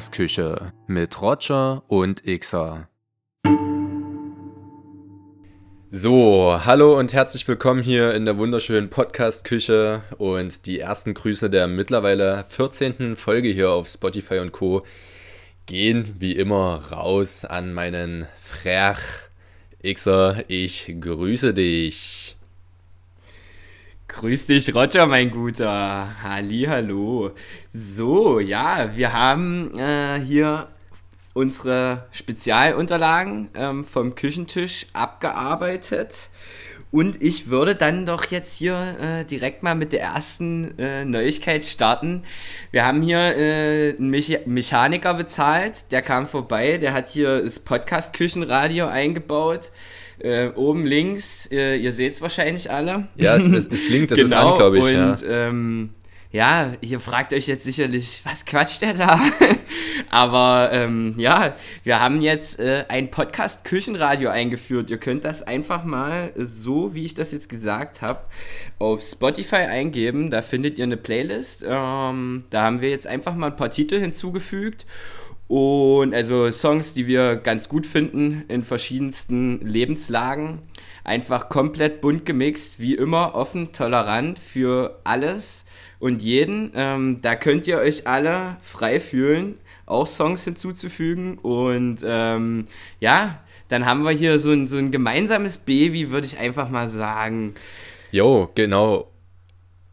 Podcast-Küche mit Roger und Xer. So, hallo und herzlich willkommen hier in der wunderschönen Podcast-Küche und die ersten Grüße der mittlerweile 14. Folge hier auf Spotify und Co. gehen wie immer raus an meinen Frech. Xer, ich grüße dich. Grüß dich, Roger, mein Guter. Halli, hallo. So, ja, wir haben äh, hier unsere Spezialunterlagen ähm, vom Küchentisch abgearbeitet. Und ich würde dann doch jetzt hier äh, direkt mal mit der ersten äh, Neuigkeit starten. Wir haben hier äh, einen Mecha Mechaniker bezahlt, der kam vorbei, der hat hier das Podcast-Küchenradio eingebaut. Äh, oben links, äh, ihr seht es wahrscheinlich alle. Ja, es, es, es blinkt, das genau, ist an, glaube ich. Und ja. Ähm, ja, ihr fragt euch jetzt sicherlich, was quatscht der da? Aber ähm, ja, wir haben jetzt äh, ein Podcast Küchenradio eingeführt. Ihr könnt das einfach mal so, wie ich das jetzt gesagt habe, auf Spotify eingeben. Da findet ihr eine Playlist. Ähm, da haben wir jetzt einfach mal ein paar Titel hinzugefügt. Und also Songs, die wir ganz gut finden in verschiedensten Lebenslagen. Einfach komplett bunt gemixt, wie immer offen, tolerant für alles und jeden. Ähm, da könnt ihr euch alle frei fühlen, auch Songs hinzuzufügen. Und ähm, ja, dann haben wir hier so ein, so ein gemeinsames Baby, würde ich einfach mal sagen. Jo, genau.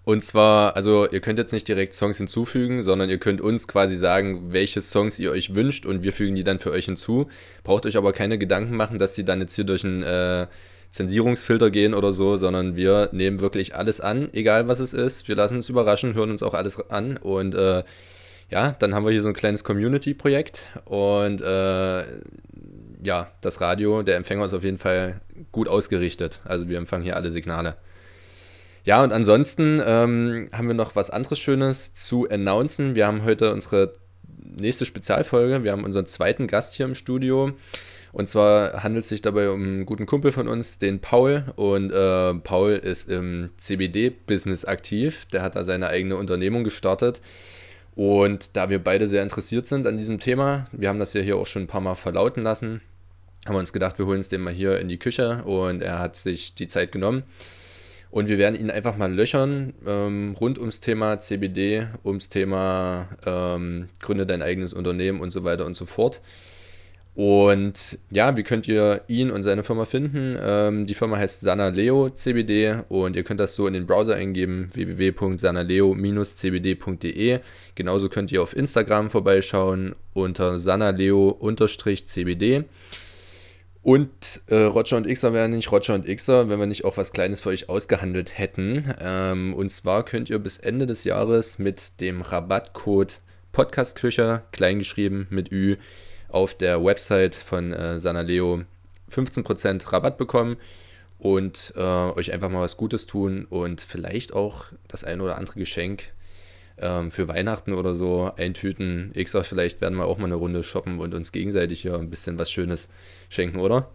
Und zwar, also ihr könnt jetzt nicht direkt Songs hinzufügen, sondern ihr könnt uns quasi sagen, welche Songs ihr euch wünscht und wir fügen die dann für euch hinzu. Braucht euch aber keine Gedanken machen, dass die dann jetzt hier durch ein äh, Zensierungsfilter gehen oder so, sondern wir nehmen wirklich alles an, egal was es ist. Wir lassen uns überraschen, hören uns auch alles an und äh, ja, dann haben wir hier so ein kleines Community-Projekt und äh, ja, das Radio, der Empfänger ist auf jeden Fall gut ausgerichtet. Also wir empfangen hier alle Signale. Ja, und ansonsten ähm, haben wir noch was anderes Schönes zu announcen. Wir haben heute unsere nächste Spezialfolge. Wir haben unseren zweiten Gast hier im Studio. Und zwar handelt es sich dabei um einen guten Kumpel von uns, den Paul. Und äh, Paul ist im CBD-Business aktiv. Der hat da seine eigene Unternehmung gestartet. Und da wir beide sehr interessiert sind an diesem Thema, wir haben das ja hier auch schon ein paar Mal verlauten lassen, haben wir uns gedacht, wir holen es den mal hier in die Küche und er hat sich die Zeit genommen. Und wir werden ihn einfach mal löchern ähm, rund ums Thema CBD, ums Thema ähm, Gründe dein eigenes Unternehmen und so weiter und so fort. Und ja, wie könnt ihr ihn und seine Firma finden? Ähm, die Firma heißt Sanaleo CBD und ihr könnt das so in den Browser eingeben, www.sanaleo-cbd.de. Genauso könnt ihr auf Instagram vorbeischauen unter sanaleo-cbd. Und äh, Roger und Xer wären nicht Roger und Xer, wenn wir nicht auch was Kleines für euch ausgehandelt hätten. Ähm, und zwar könnt ihr bis Ende des Jahres mit dem Rabattcode Podcastküche, kleingeschrieben mit Ü, auf der Website von äh, Sanaleo 15% Rabatt bekommen und äh, euch einfach mal was Gutes tun und vielleicht auch das ein oder andere Geschenk ähm, für Weihnachten oder so eintüten. Ich sag, vielleicht werden wir auch mal eine Runde shoppen und uns gegenseitig hier ein bisschen was Schönes schenken, oder?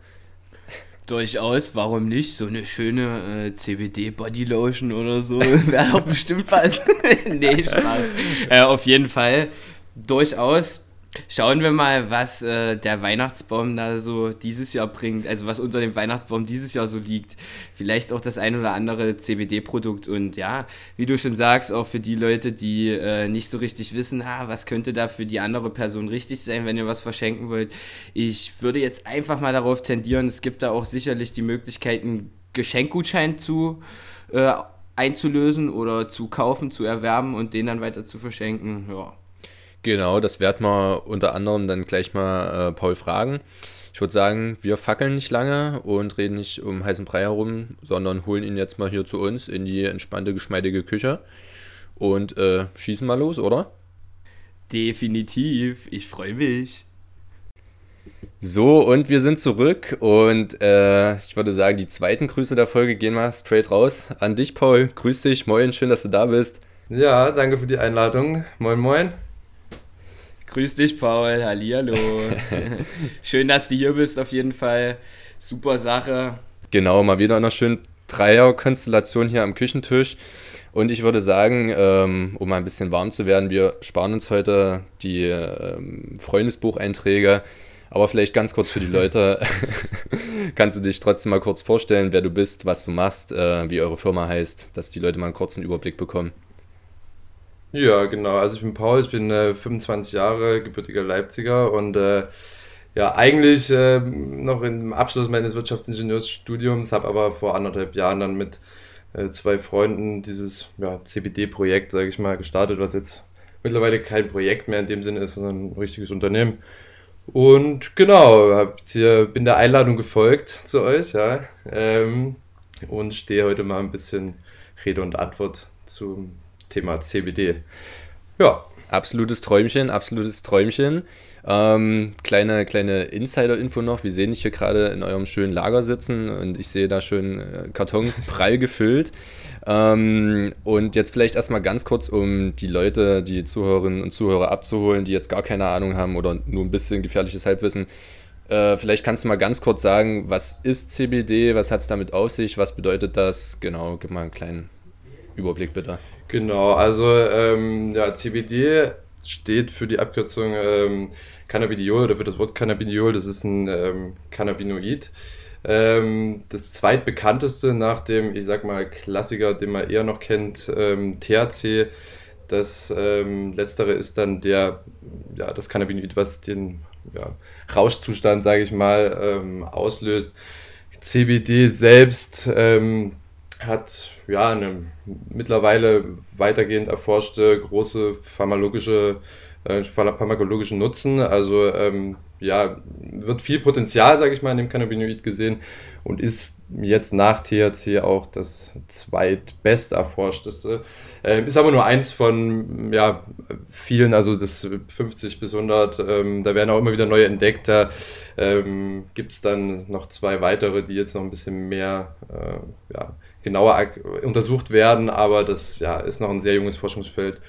Durchaus, warum nicht? So eine schöne äh, CBD Body Lotion oder so wäre doch bestimmt was. nee, Spaß. Äh, auf jeden Fall durchaus Schauen wir mal, was äh, der Weihnachtsbaum da so dieses Jahr bringt, also was unter dem Weihnachtsbaum dieses Jahr so liegt. Vielleicht auch das ein oder andere CBD-Produkt und ja, wie du schon sagst, auch für die Leute, die äh, nicht so richtig wissen, ah, was könnte da für die andere Person richtig sein, wenn ihr was verschenken wollt. Ich würde jetzt einfach mal darauf tendieren, es gibt da auch sicherlich die Möglichkeit, einen Geschenkgutschein zu äh, einzulösen oder zu kaufen, zu erwerben und den dann weiter zu verschenken. Ja Genau, das werden wir unter anderem dann gleich mal äh, Paul fragen. Ich würde sagen, wir fackeln nicht lange und reden nicht um heißen Brei herum, sondern holen ihn jetzt mal hier zu uns in die entspannte, geschmeidige Küche und äh, schießen mal los, oder? Definitiv, ich freue mich. So, und wir sind zurück und äh, ich würde sagen, die zweiten Grüße der Folge gehen mal straight raus an dich, Paul. Grüß dich, moin, schön, dass du da bist. Ja, danke für die Einladung. Moin, moin. Grüß dich, Paul. Hallihallo. Schön, dass du hier bist, auf jeden Fall. Super Sache. Genau, mal wieder in einer schönen Dreierkonstellation hier am Küchentisch. Und ich würde sagen, ähm, um mal ein bisschen warm zu werden, wir sparen uns heute die ähm, Freundesbucheinträge. Aber vielleicht ganz kurz für die Leute, kannst du dich trotzdem mal kurz vorstellen, wer du bist, was du machst, äh, wie eure Firma heißt, dass die Leute mal einen kurzen Überblick bekommen. Ja, genau. Also ich bin Paul, ich bin äh, 25 Jahre, gebürtiger Leipziger und äh, ja, eigentlich äh, noch im Abschluss meines Wirtschaftsingenieursstudiums, habe aber vor anderthalb Jahren dann mit äh, zwei Freunden dieses ja, CBD-Projekt, sage ich mal, gestartet, was jetzt mittlerweile kein Projekt mehr in dem Sinne ist, sondern ein richtiges Unternehmen. Und genau, hier, bin der Einladung gefolgt zu euch, ja, ähm, und stehe heute mal ein bisschen Rede und Antwort zum Thema CBD. Ja. Absolutes Träumchen, absolutes Träumchen. Ähm, kleine kleine Insider-Info noch. Wir sehen dich hier gerade in eurem schönen Lager sitzen und ich sehe da schön äh, Kartons prall gefüllt. Ähm, und jetzt vielleicht erstmal ganz kurz, um die Leute, die Zuhörerinnen und Zuhörer abzuholen, die jetzt gar keine Ahnung haben oder nur ein bisschen gefährliches Halbwissen. Äh, vielleicht kannst du mal ganz kurz sagen, was ist CBD, was hat es damit auf sich, was bedeutet das? Genau, gib mal einen kleinen Überblick bitte. Genau, also ähm, ja, CBD steht für die Abkürzung ähm, Cannabidiol oder für das Wort Cannabidiol. Das ist ein ähm, Cannabinoid. Ähm, das zweitbekannteste nach dem, ich sag mal, Klassiker, den man eher noch kennt, ähm, THC. Das ähm, letztere ist dann der, ja, das Cannabinoid, was den ja, Rauschzustand, sage ich mal, auslöst. CBD selbst ähm, hat ja eine mittlerweile weitergehend erforschte große pharmakologische, äh, pharmakologischen Nutzen. Also ähm, ja, wird viel Potenzial, sage ich mal, in dem Cannabinoid gesehen und ist jetzt nach THC auch das zweitbest erforschteste. Ähm, ist aber nur eins von ja, vielen, also das 50 bis 100, ähm, da werden auch immer wieder neue entdeckt. Da ähm, gibt es dann noch zwei weitere, die jetzt noch ein bisschen mehr äh, ja, genauer untersucht werden, aber das ja, ist noch ein sehr junges Forschungsfeld.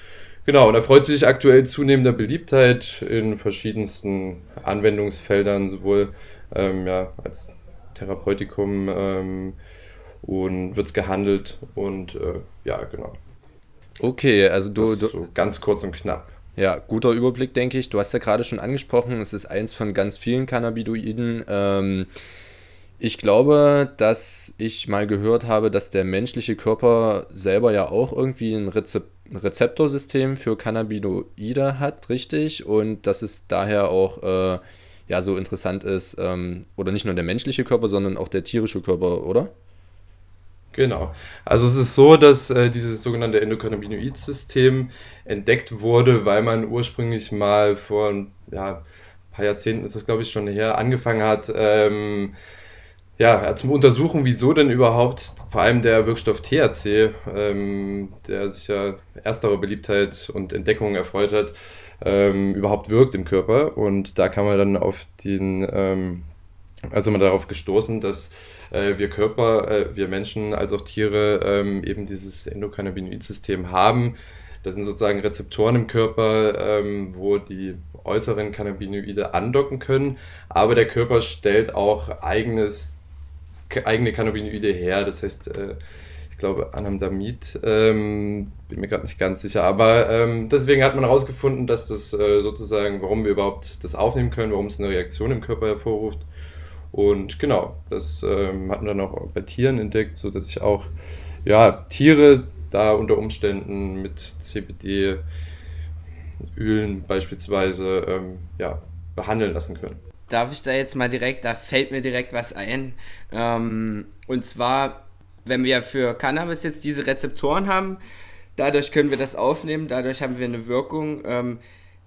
Genau, und er freut sich aktuell zunehmender Beliebtheit in verschiedensten Anwendungsfeldern, sowohl ähm, ja, als Therapeutikum ähm, und wird es gehandelt und äh, ja, genau. Okay, also du, du. So ganz kurz und knapp. Ja, guter Überblick, denke ich. Du hast ja gerade schon angesprochen, es ist eins von ganz vielen Cannabinoiden. Ähm, ich glaube, dass ich mal gehört habe, dass der menschliche Körper selber ja auch irgendwie ein Rezep Rezeptorsystem für Cannabinoide hat, richtig? Und dass es daher auch äh, ja so interessant ist, ähm, oder nicht nur der menschliche Körper, sondern auch der tierische Körper, oder? Genau. Also es ist so, dass äh, dieses sogenannte Endokannabinoid-System entdeckt wurde, weil man ursprünglich mal vor ja, ein paar Jahrzehnten ist das glaube ich schon her, angefangen hat, ähm, ja, zum Untersuchen, wieso denn überhaupt vor allem der Wirkstoff THC, ähm, der sich ja ersterer Beliebtheit und Entdeckung erfreut hat, ähm, überhaupt wirkt im Körper. Und da kam man dann auf den, ähm, also man darauf gestoßen, dass äh, wir Körper, äh, wir Menschen als auch Tiere ähm, eben dieses Endokannabinoid-System haben. Das sind sozusagen Rezeptoren im Körper, ähm, wo die äußeren Cannabinoide andocken können, aber der Körper stellt auch eigenes eigene Cannabinoide her. Das heißt, äh, ich glaube, Anandamid, ähm, bin mir gerade nicht ganz sicher. Aber ähm, deswegen hat man herausgefunden, dass das äh, sozusagen, warum wir überhaupt das aufnehmen können, warum es eine Reaktion im Körper hervorruft. Und genau, das ähm, hat man dann auch bei Tieren entdeckt, sodass sich auch ja, Tiere da unter Umständen mit CBD-Ölen beispielsweise ähm, ja, behandeln lassen können darf ich da jetzt mal direkt, da fällt mir direkt was ein. Ähm, und zwar, wenn wir für Cannabis jetzt diese Rezeptoren haben, dadurch können wir das aufnehmen, dadurch haben wir eine Wirkung. Ähm,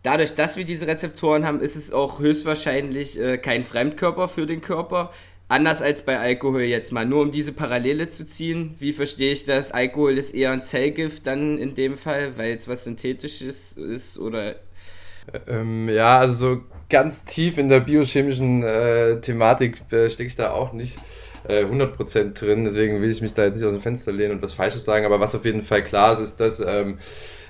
dadurch, dass wir diese Rezeptoren haben, ist es auch höchstwahrscheinlich äh, kein Fremdkörper für den Körper. Anders als bei Alkohol jetzt mal, nur um diese Parallele zu ziehen. Wie verstehe ich das? Alkohol ist eher ein Zellgift dann in dem Fall, weil es was Synthetisches ist oder ähm, ja, also so ganz tief in der biochemischen äh, Thematik äh, stecke ich da auch nicht äh, 100% drin, deswegen will ich mich da jetzt nicht aus dem Fenster lehnen und was Falsches sagen, aber was auf jeden Fall klar ist, ist, dass ähm,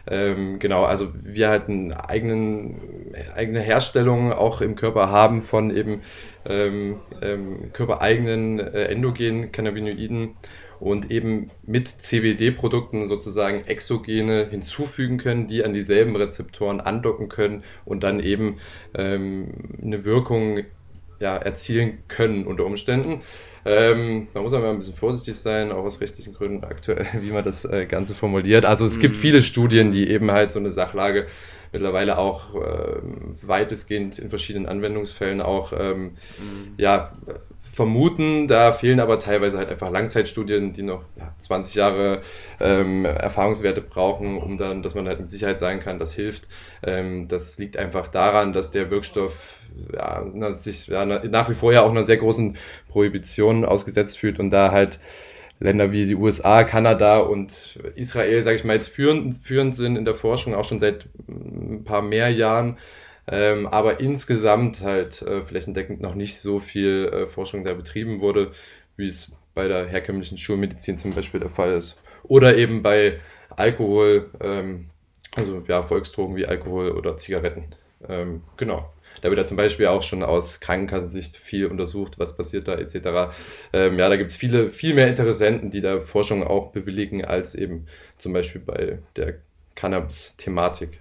ähm, genau, also wir halt eine eigenen, eigene Herstellung auch im Körper haben von eben ähm, ähm, körpereigenen äh, endogenen Cannabinoiden und eben mit CBD-Produkten sozusagen Exogene hinzufügen können, die an dieselben Rezeptoren andocken können und dann eben ähm, eine Wirkung ja, erzielen können unter Umständen. Ähm, man muss aber ein bisschen vorsichtig sein, auch aus rechtlichen Gründen aktuell, wie man das äh, Ganze formuliert. Also es mhm. gibt viele Studien, die eben halt so eine Sachlage mittlerweile auch äh, weitestgehend in verschiedenen Anwendungsfällen auch ähm, mhm. ja, vermuten. Da fehlen aber teilweise halt einfach Langzeitstudien, die noch ja, 20 Jahre ähm, Erfahrungswerte brauchen, um dann, dass man halt mit Sicherheit sagen kann, das hilft. Ähm, das liegt einfach daran, dass der Wirkstoff ja, sich ja, nach wie vor ja auch einer sehr großen Prohibition ausgesetzt fühlt und da halt Länder wie die USA, Kanada und Israel, sage ich mal, jetzt führend, führend sind in der Forschung, auch schon seit ein paar mehr Jahren. Ähm, aber insgesamt halt äh, flächendeckend noch nicht so viel äh, Forschung da betrieben wurde, wie es bei der herkömmlichen Schulmedizin zum Beispiel der Fall ist. Oder eben bei Alkohol, ähm, also ja, Volksdrogen wie Alkohol oder Zigaretten. Ähm, genau. Da wird ja zum Beispiel auch schon aus Krankenkassensicht viel untersucht, was passiert da etc. Ähm, ja, da gibt es viele, viel mehr Interessenten, die da Forschung auch bewilligen, als eben zum Beispiel bei der Cannabis-Thematik.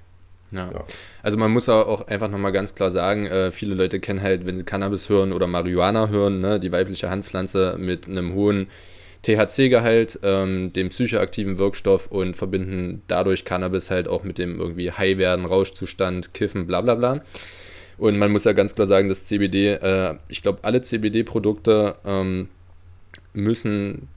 Ja. ja. Also man muss auch einfach nochmal ganz klar sagen, äh, viele Leute kennen halt, wenn sie Cannabis hören oder Marihuana hören, ne, die weibliche Handpflanze mit einem hohen THC-Gehalt, ähm, dem psychoaktiven Wirkstoff und verbinden dadurch Cannabis halt auch mit dem irgendwie High werden, Rauschzustand, Kiffen, bla bla bla. Und man muss ja ganz klar sagen, dass CBD, äh, ich glaube, alle CBD-Produkte ähm, müssen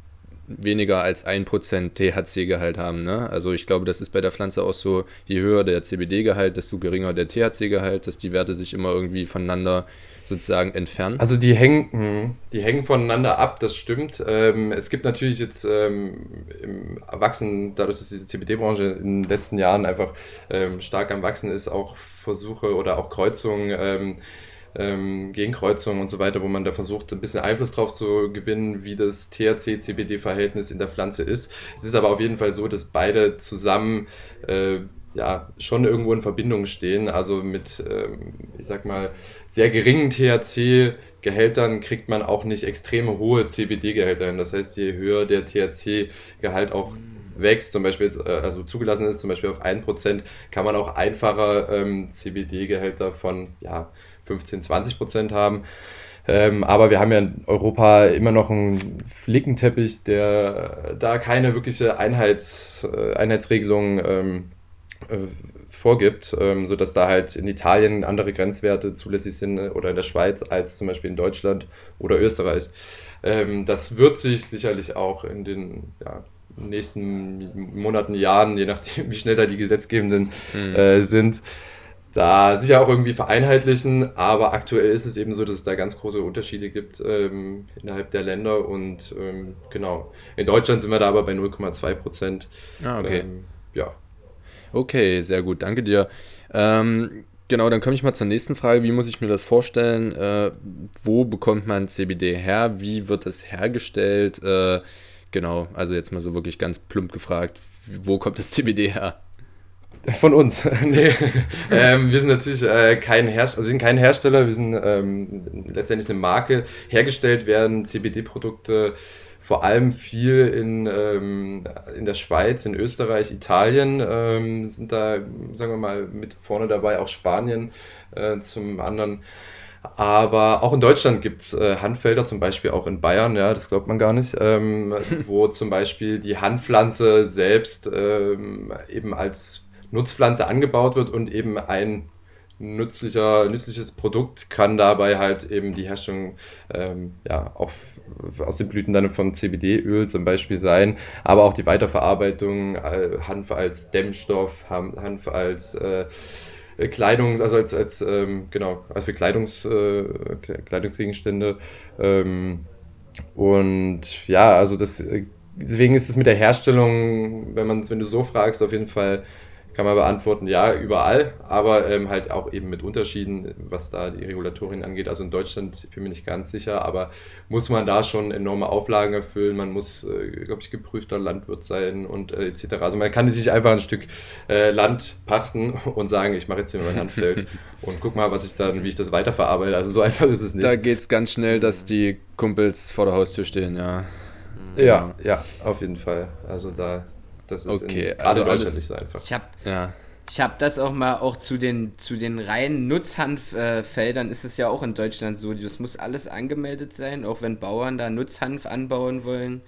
weniger als 1% THC-Gehalt haben. Ne? Also ich glaube, das ist bei der Pflanze auch so, je höher der CBD-Gehalt, desto geringer der THC-Gehalt, dass die Werte sich immer irgendwie voneinander sozusagen entfernen. Also die hängen, hm, die hängen voneinander ab, das stimmt. Ähm, es gibt natürlich jetzt ähm, im Erwachsenen, dadurch, dass diese CBD-Branche in den letzten Jahren einfach ähm, stark am Wachsen ist, auch Versuche oder auch Kreuzungen, ähm, Gegenkreuzungen und so weiter, wo man da versucht, ein bisschen Einfluss drauf zu gewinnen, wie das THC-CBD-Verhältnis in der Pflanze ist. Es ist aber auf jeden Fall so, dass beide zusammen äh, ja, schon irgendwo in Verbindung stehen. Also mit, ähm, ich sag mal, sehr geringen THC-Gehältern kriegt man auch nicht extrem hohe CBD-Gehälter hin. Das heißt, je höher der THC-Gehalt auch wächst, zum Beispiel äh, also zugelassen ist, zum Beispiel auf 1%, kann man auch einfacher ähm, CBD-Gehälter von ja, 15, 20% haben. Ähm, aber wir haben ja in Europa immer noch einen Flickenteppich, der da keine wirkliche Einheits, äh, Einheitsregelung ähm, äh, vorgibt, ähm, sodass da halt in Italien andere Grenzwerte zulässig sind äh, oder in der Schweiz als zum Beispiel in Deutschland oder Österreich. Ähm, das wird sich sicherlich auch in den ja, nächsten Monaten, Jahren, je nachdem, wie schnell da die Gesetzgebenden mhm. äh, sind, da sicher auch irgendwie vereinheitlichen. Aber aktuell ist es eben so, dass es da ganz große Unterschiede gibt ähm, innerhalb der Länder. Und ähm, genau, in Deutschland sind wir da aber bei 0,2 Prozent. Ah, okay. Ähm, ja. Okay, sehr gut, danke dir. Ähm, genau, dann komme ich mal zur nächsten Frage. Wie muss ich mir das vorstellen? Äh, wo bekommt man CBD her? Wie wird es hergestellt? Äh, Genau, also jetzt mal so wirklich ganz plump gefragt, wo kommt das CBD her? Von uns. nee. ähm, wir sind natürlich äh, kein Hersteller, also wir sind kein Hersteller, wir sind ähm, letztendlich eine Marke. Hergestellt werden CBD-Produkte vor allem viel in, ähm, in der Schweiz, in Österreich, Italien ähm, sind da, sagen wir mal, mit vorne dabei, auch Spanien äh, zum anderen. Aber auch in Deutschland gibt es äh, Handfelder, zum Beispiel auch in Bayern, ja, das glaubt man gar nicht, ähm, wo zum Beispiel die Handpflanze selbst ähm, eben als Nutzpflanze angebaut wird und eben ein nützlicher, nützliches Produkt kann dabei halt eben die Herstellung ähm, ja, auch aus den Blüten dann von CBD-Öl zum Beispiel sein, aber auch die Weiterverarbeitung, Hanf als Dämmstoff, Hanf als äh, Kleidung, also als, als ähm, genau, also für Kleidungs, äh, Kleidungsgegenstände. Ähm, und ja, also das, äh, deswegen ist es mit der Herstellung, wenn man, wenn du so fragst, auf jeden Fall kann man beantworten, ja, überall, aber ähm, halt auch eben mit Unterschieden, was da die Regulatorien angeht. Also in Deutschland ich bin mir nicht ganz sicher, aber muss man da schon enorme Auflagen erfüllen. Man muss, äh, glaube ich, geprüfter Landwirt sein und äh, etc. Also man kann sich einfach ein Stück äh, Land pachten und sagen, ich mache jetzt hier mein Handfeld und guck mal, was ich dann, wie ich das weiterverarbeite. Also so einfach ist es nicht. Da geht es ganz schnell, dass die Kumpels vor der Haustür stehen, ja. Ja, ja, auf jeden Fall. Also da, das ist Okay, in, also alles- nicht so einfach. Ich habe Ja. ich hab das auch mal auch zu den, zu den reinen Nutzhanffeldern ist es ja auch in Deutschland so. Das muss alles angemeldet sein, auch wenn Bauern da Nutzhanf anbauen wollen.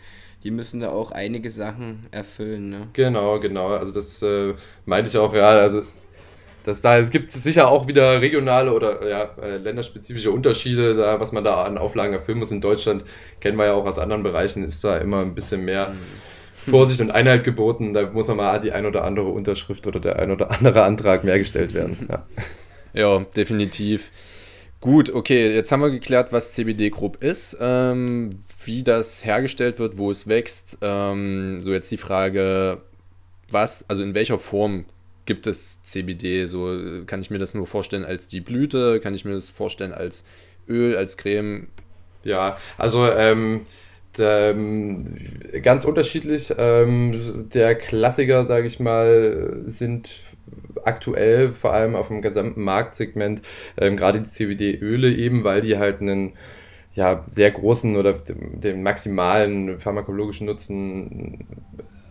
Die müssen da auch einige Sachen erfüllen. Ne? Genau, genau. Also das äh, meinte ich auch, ja, also das, da gibt es sicher auch wieder regionale oder ja, äh, länderspezifische Unterschiede, da, was man da an Auflagen erfüllen muss. In Deutschland kennen wir ja auch aus anderen Bereichen, ist da immer ein bisschen mehr Vorsicht und Einheit geboten. Da muss nochmal die ein oder andere Unterschrift oder der ein oder andere Antrag mehr gestellt werden. Ja. Ja, definitiv. Gut, okay, jetzt haben wir geklärt, was CBD grob ist, ähm, wie das hergestellt wird, wo es wächst. Ähm, so jetzt die Frage, was, also in welcher Form gibt es CBD? So äh, kann ich mir das nur vorstellen als die Blüte, kann ich mir das vorstellen als Öl, als Creme? Ja, also ähm, ähm, ganz unterschiedlich. Ähm, der Klassiker, sage ich mal, sind aktuell vor allem auf dem gesamten Marktsegment ähm, gerade die CBD-Öle eben, weil die halt einen ja, sehr großen oder den, maximalen pharmakologischen Nutzen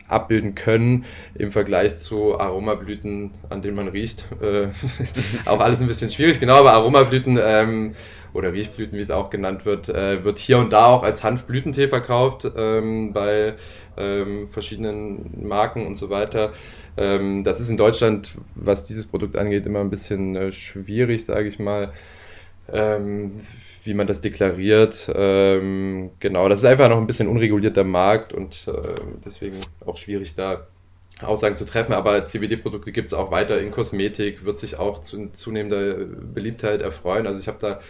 abbilden können im Vergleich zu Aromablüten, an denen man riecht. Äh, auch alles ein bisschen schwierig, genau, aber Aromablüten ähm, oder Riechblüten, wie es auch genannt wird, äh, wird hier und da auch als Hanfblütentee verkauft ähm, bei ähm, verschiedenen Marken und so weiter. Ähm, das ist in Deutschland, was dieses Produkt angeht, immer ein bisschen äh, schwierig, sage ich mal. Ähm, wie man das deklariert. Ähm, genau, das ist einfach noch ein bisschen unregulierter Markt und äh, deswegen auch schwierig da Aussagen zu treffen. Aber CBD-Produkte gibt es auch weiter in Kosmetik, wird sich auch zu zunehmender Beliebtheit erfreuen. Also ich habe da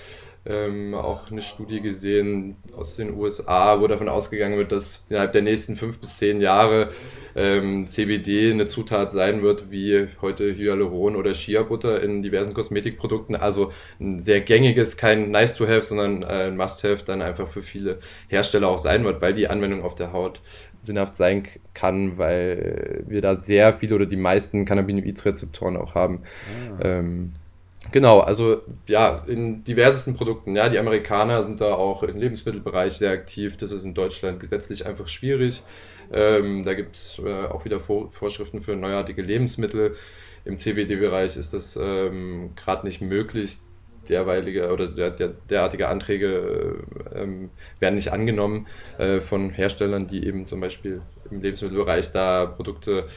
ähm, auch eine Studie gesehen aus den USA, wo davon ausgegangen wird, dass innerhalb der nächsten fünf bis zehn Jahre ähm, CBD eine Zutat sein wird, wie heute Hyaluron oder Shea-Butter in diversen Kosmetikprodukten. Also ein sehr gängiges, kein Nice-to-Have, sondern äh, ein Must-Have dann einfach für viele Hersteller auch sein wird, weil die Anwendung auf der Haut sinnhaft sein kann, weil wir da sehr viele oder die meisten Cannabinoid-Rezeptoren auch haben. Ähm, Genau, also ja, in diversesten Produkten. Ja, die Amerikaner sind da auch im Lebensmittelbereich sehr aktiv. Das ist in Deutschland gesetzlich einfach schwierig. Ähm, da gibt es äh, auch wieder Vor Vorschriften für neuartige Lebensmittel. Im CBD-Bereich ist das ähm, gerade nicht möglich. Derweilige oder der, der, derartige Anträge äh, ähm, werden nicht angenommen äh, von Herstellern, die eben zum Beispiel im Lebensmittelbereich da Produkte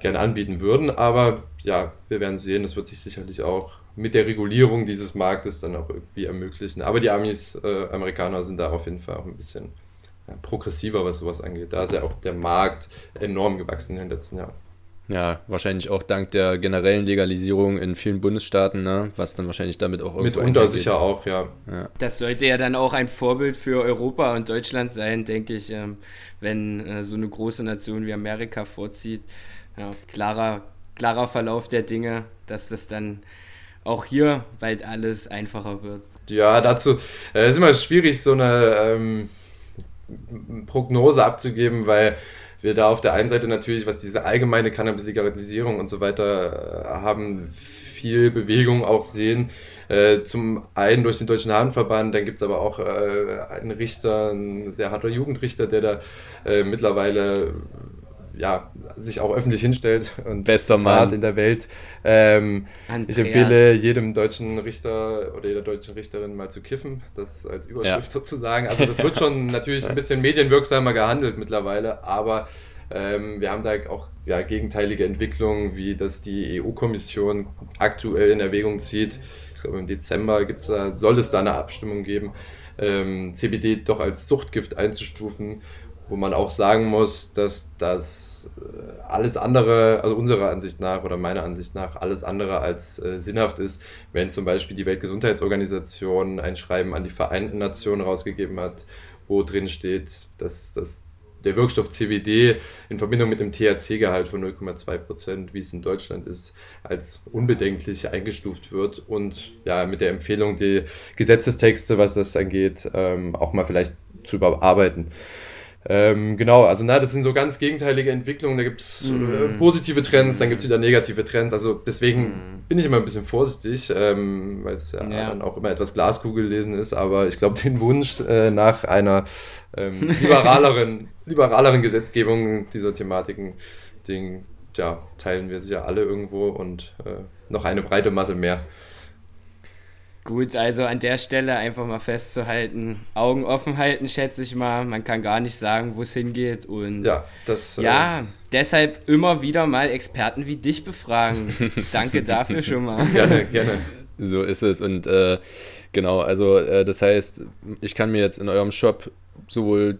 gerne anbieten würden. Aber ja, wir werden sehen, das wird sich sicherlich auch mit der Regulierung dieses Marktes dann auch irgendwie ermöglichen. Aber die Amis, äh, Amerikaner sind da auf jeden Fall auch ein bisschen ja, progressiver, was sowas angeht. Da ist ja auch der Markt enorm gewachsen in den letzten Jahren. Ja, wahrscheinlich auch dank der generellen Legalisierung in vielen Bundesstaaten, ne? was dann wahrscheinlich damit auch irgendwo Mitunter sicher auch, ja. Das sollte ja dann auch ein Vorbild für Europa und Deutschland sein, denke ich, ähm, wenn äh, so eine große Nation wie Amerika vorzieht. Ja, klarer, klarer Verlauf der Dinge, dass das dann auch hier bald alles einfacher wird. Ja, dazu äh, ist immer schwierig, so eine ähm, Prognose abzugeben, weil wir da auf der einen Seite natürlich, was diese allgemeine Cannabis-Legalisierung und so weiter äh, haben, viel Bewegung auch sehen. Äh, zum einen durch den Deutschen Hahnverband, dann gibt es aber auch äh, einen Richter, ein sehr harter Jugendrichter, der da äh, mittlerweile ja, sich auch öffentlich hinstellt und Bester Mann. in der Welt. Ähm, ich empfehle jedem deutschen Richter oder jeder deutschen Richterin mal zu kiffen, das als Überschrift sozusagen. Also das wird schon natürlich ein bisschen medienwirksamer gehandelt mittlerweile, aber ähm, wir haben da auch ja, gegenteilige Entwicklungen, wie das die EU-Kommission aktuell in Erwägung zieht. Ich glaube im Dezember gibt's da, soll es da eine Abstimmung geben, ähm, CBD doch als Suchtgift einzustufen wo man auch sagen muss, dass das äh, alles andere, also unserer Ansicht nach oder meiner Ansicht nach, alles andere als äh, sinnhaft ist, wenn zum Beispiel die Weltgesundheitsorganisation ein Schreiben an die Vereinten Nationen rausgegeben hat, wo drin steht, dass, dass der Wirkstoff CBD in Verbindung mit dem THC-Gehalt von 0,2%, wie es in Deutschland ist, als unbedenklich eingestuft wird und ja, mit der Empfehlung, die Gesetzestexte, was das angeht, ähm, auch mal vielleicht zu überarbeiten. Ähm, genau, also na, das sind so ganz gegenteilige Entwicklungen. Da gibt es mm. äh, positive Trends, dann gibt es wieder negative Trends. Also deswegen mm. bin ich immer ein bisschen vorsichtig, ähm, weil es ja, ja, dann auch immer etwas Glaskugel lesen ist. Aber ich glaube, den Wunsch äh, nach einer ähm, liberaleren, liberaleren Gesetzgebung dieser Thematiken, den ja, teilen wir sicher alle irgendwo und äh, noch eine breite Masse mehr. Gut, also an der Stelle einfach mal festzuhalten, Augen offen halten, schätze ich mal. Man kann gar nicht sagen, wo es hingeht. Und ja, das, ja äh, deshalb immer wieder mal Experten wie dich befragen. Danke dafür schon mal. Gerne, gerne. So ist es. Und äh, genau, also äh, das heißt, ich kann mir jetzt in eurem Shop sowohl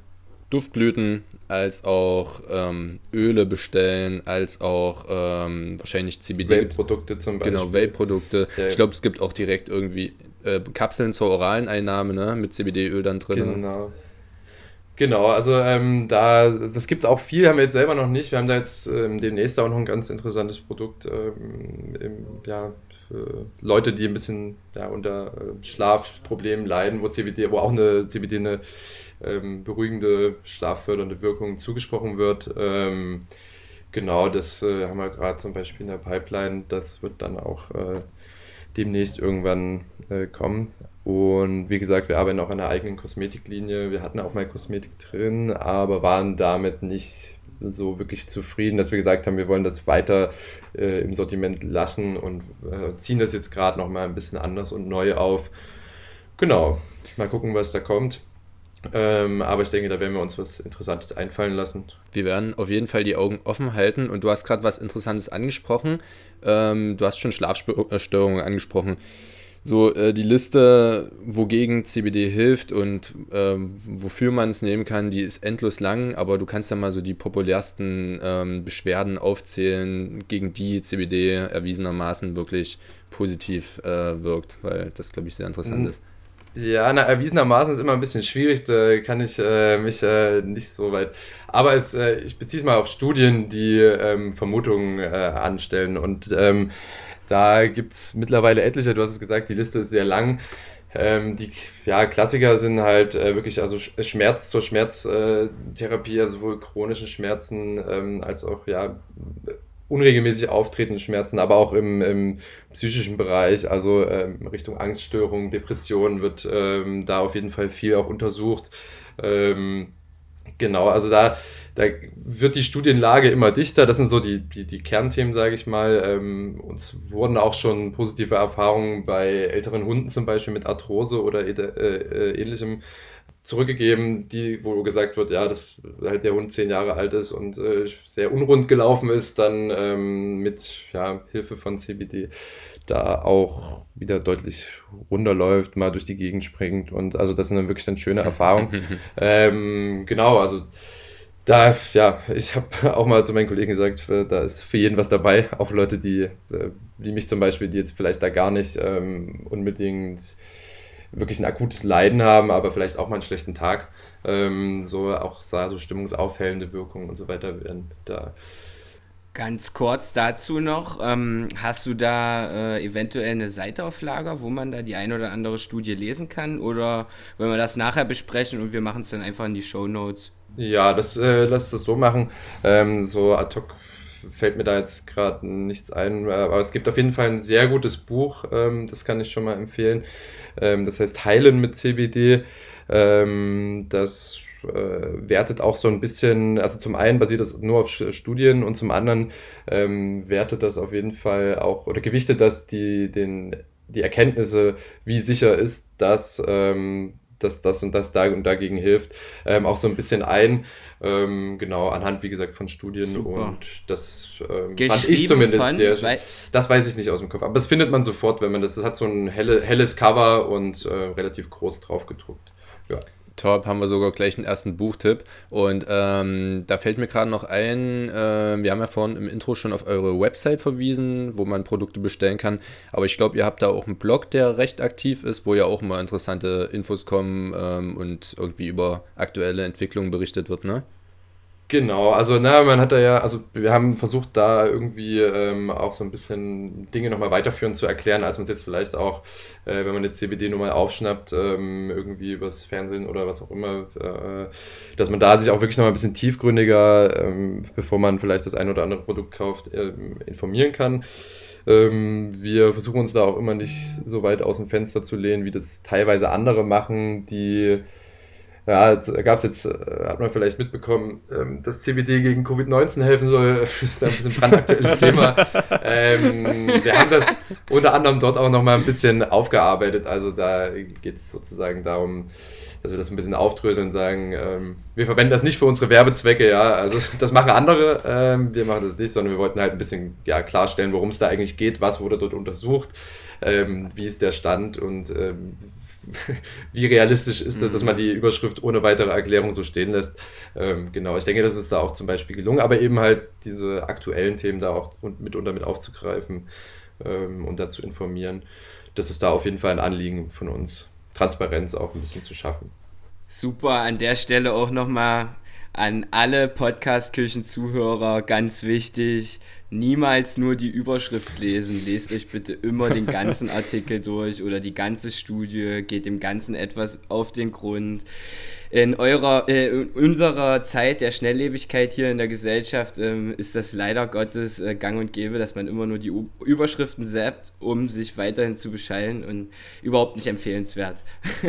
Duftblüten als auch ähm, Öle bestellen, als auch ähm, wahrscheinlich CBD. Vape-Produkte zum Beispiel. Genau, Vape-Produkte. Ja, ich glaube, es gibt auch direkt irgendwie äh, Kapseln zur oralen Einnahme ne, mit CBD-Öl dann drin. Genau. Genau, also ähm, da, das gibt es auch viel, haben wir jetzt selber noch nicht. Wir haben da jetzt ähm, demnächst auch noch ein ganz interessantes Produkt ähm, im, ja, für Leute, die ein bisschen ja, unter äh, Schlafproblemen leiden, wo CBD, wo auch eine CBD eine ähm, beruhigende, schlaffördernde Wirkung zugesprochen wird. Ähm, genau, das äh, haben wir gerade zum Beispiel in der Pipeline. Das wird dann auch äh, demnächst irgendwann äh, kommen. Und wie gesagt, wir arbeiten auch an einer eigenen Kosmetiklinie. Wir hatten auch mal Kosmetik drin, aber waren damit nicht so wirklich zufrieden, dass wir gesagt haben, wir wollen das weiter äh, im Sortiment lassen und äh, ziehen das jetzt gerade nochmal ein bisschen anders und neu auf. Genau, mal gucken, was da kommt. Ähm, aber ich denke, da werden wir uns was Interessantes einfallen lassen. Wir werden auf jeden Fall die Augen offen halten. Und du hast gerade was Interessantes angesprochen. Ähm, du hast schon Schlafstörungen angesprochen. So, äh, die Liste, wogegen CBD hilft und ähm, wofür man es nehmen kann, die ist endlos lang, aber du kannst ja mal so die populärsten ähm, Beschwerden aufzählen, gegen die CBD erwiesenermaßen wirklich positiv äh, wirkt, weil das, glaube ich, sehr interessant mhm. ist. Ja, na, erwiesenermaßen ist immer ein bisschen schwierig, da kann ich äh, mich äh, nicht so weit. Aber es, äh, ich beziehe es mal auf Studien, die ähm, Vermutungen äh, anstellen. Und ähm, da gibt es mittlerweile etliche, du hast es gesagt, die Liste ist sehr lang. Ähm, die ja, Klassiker sind halt äh, wirklich also Schmerz zur Schmerztherapie, also sowohl chronischen Schmerzen ähm, als auch ja unregelmäßig auftretende Schmerzen, aber auch im, im psychischen Bereich, also ähm, Richtung Angststörungen, Depressionen wird ähm, da auf jeden Fall viel auch untersucht. Ähm, genau, also da, da wird die Studienlage immer dichter. Das sind so die, die, die Kernthemen, sage ich mal. Ähm, uns wurden auch schon positive Erfahrungen bei älteren Hunden zum Beispiel mit Arthrose oder äh, äh, ähnlichem zurückgegeben, die, wo gesagt wird, ja, dass halt der Hund zehn Jahre alt ist und äh, sehr unrund gelaufen ist, dann ähm, mit ja, Hilfe von CBD da auch wieder deutlich runterläuft, mal durch die Gegend springt und also das sind dann wirklich dann schöne Erfahrungen. ähm, genau, also da, ja, ich habe auch mal zu meinen Kollegen gesagt, äh, da ist für jeden was dabei, auch Leute, die, äh, wie mich zum Beispiel, die jetzt vielleicht da gar nicht ähm, unbedingt wirklich ein akutes Leiden haben, aber vielleicht auch mal einen schlechten Tag. Ähm, so auch so stimmungsaufhellende Wirkungen und so weiter werden da. Ganz kurz dazu noch, ähm, hast du da äh, eventuell eine Seite auf Lager, wo man da die ein oder andere Studie lesen kann? Oder wollen wir das nachher besprechen und wir machen es dann einfach in die Show Notes? Ja, das, äh, lass es so machen. Ähm, so ad hoc fällt mir da jetzt gerade nichts ein, aber es gibt auf jeden Fall ein sehr gutes Buch, ähm, das kann ich schon mal empfehlen. Ähm, das heißt Heilen mit CBD. Ähm, das äh, wertet auch so ein bisschen, also zum einen basiert das nur auf Studien und zum anderen ähm, wertet das auf jeden Fall auch oder gewichtet das die, den, die Erkenntnisse, wie sicher ist das, ähm, dass das und das da und dagegen hilft, ähm, auch so ein bisschen ein. Ähm, genau, anhand, wie gesagt, von Studien Super. und das ähm, fand ich zumindest von, sehr schön. Das weiß ich nicht aus dem Kopf, aber das findet man sofort, wenn man das, das hat so ein helle, helles Cover und äh, relativ groß drauf gedruckt. Ja. Top, haben wir sogar gleich einen ersten Buchtipp. Und ähm, da fällt mir gerade noch ein, äh, wir haben ja vorhin im Intro schon auf eure Website verwiesen, wo man Produkte bestellen kann. Aber ich glaube, ihr habt da auch einen Blog, der recht aktiv ist, wo ja auch immer interessante Infos kommen ähm, und irgendwie über aktuelle Entwicklungen berichtet wird, ne? Genau, also na, man hat da ja, also wir haben versucht, da irgendwie ähm, auch so ein bisschen Dinge nochmal weiterführend zu erklären, als man es jetzt vielleicht auch, äh, wenn man jetzt CBD nur mal aufschnappt, ähm, irgendwie übers Fernsehen oder was auch immer, äh, dass man da sich auch wirklich nochmal ein bisschen tiefgründiger, ähm, bevor man vielleicht das ein oder andere Produkt kauft, ähm, informieren kann. Ähm, wir versuchen uns da auch immer nicht so weit aus dem Fenster zu lehnen, wie das teilweise andere machen, die ja, gab es jetzt, äh, hat man vielleicht mitbekommen, ähm, dass CBD gegen Covid-19 helfen soll. Das ist ein bisschen brandaktuelles Thema. Ähm, wir haben das unter anderem dort auch nochmal ein bisschen aufgearbeitet. Also da geht es sozusagen darum, dass wir das ein bisschen aufdröseln und sagen, ähm, wir verwenden das nicht für unsere Werbezwecke, ja. Also das machen andere, ähm, wir machen das nicht, sondern wir wollten halt ein bisschen ja, klarstellen, worum es da eigentlich geht, was wurde dort untersucht, ähm, wie ist der Stand und ähm, wie realistisch ist das, dass man die Überschrift ohne weitere Erklärung so stehen lässt. Ähm, genau, ich denke, das ist da auch zum Beispiel gelungen, aber eben halt diese aktuellen Themen da auch mitunter mit aufzugreifen ähm, und dazu informieren. Das ist da auf jeden Fall ein Anliegen von uns, Transparenz auch ein bisschen zu schaffen. Super, an der Stelle auch nochmal an alle Podcast-Kirchen-Zuhörer ganz wichtig niemals nur die Überschrift lesen. Lest euch bitte immer den ganzen Artikel durch oder die ganze Studie, geht dem Ganzen etwas auf den Grund. In eurer, äh, in unserer Zeit der Schnelllebigkeit hier in der Gesellschaft ähm, ist das leider Gottes äh, gang und gäbe, dass man immer nur die U Überschriften zappt, um sich weiterhin zu beschallen und überhaupt nicht empfehlenswert.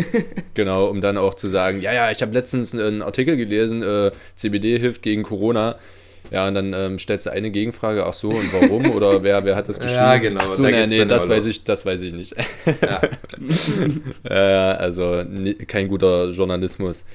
genau, um dann auch zu sagen, ja, ja, ich habe letztens einen Artikel gelesen, äh, CBD hilft gegen Corona. Ja, und dann ähm, stellst du eine Gegenfrage, ach so, und warum? Oder wer, wer hat das geschrieben? Ja, genau. Ach so, nee, nee, das weiß, ich, das weiß ich nicht. Ja. äh, also nie, kein guter Journalismus.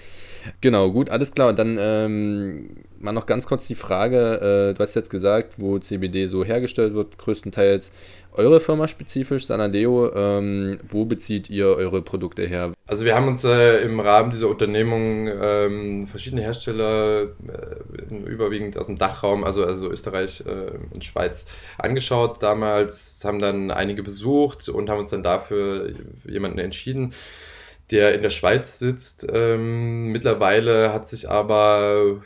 Genau, gut, alles klar. Dann ähm, mal noch ganz kurz die Frage, äh, du hast jetzt gesagt, wo CBD so hergestellt wird, größtenteils eure Firma spezifisch, Sanadeo, ähm, wo bezieht ihr eure Produkte her? Also wir haben uns äh, im Rahmen dieser Unternehmung ähm, verschiedene Hersteller, äh, überwiegend aus dem Dachraum, also, also Österreich äh, und Schweiz, angeschaut damals, haben dann einige besucht und haben uns dann dafür jemanden entschieden der in der Schweiz sitzt. Ähm, mittlerweile hat sich aber,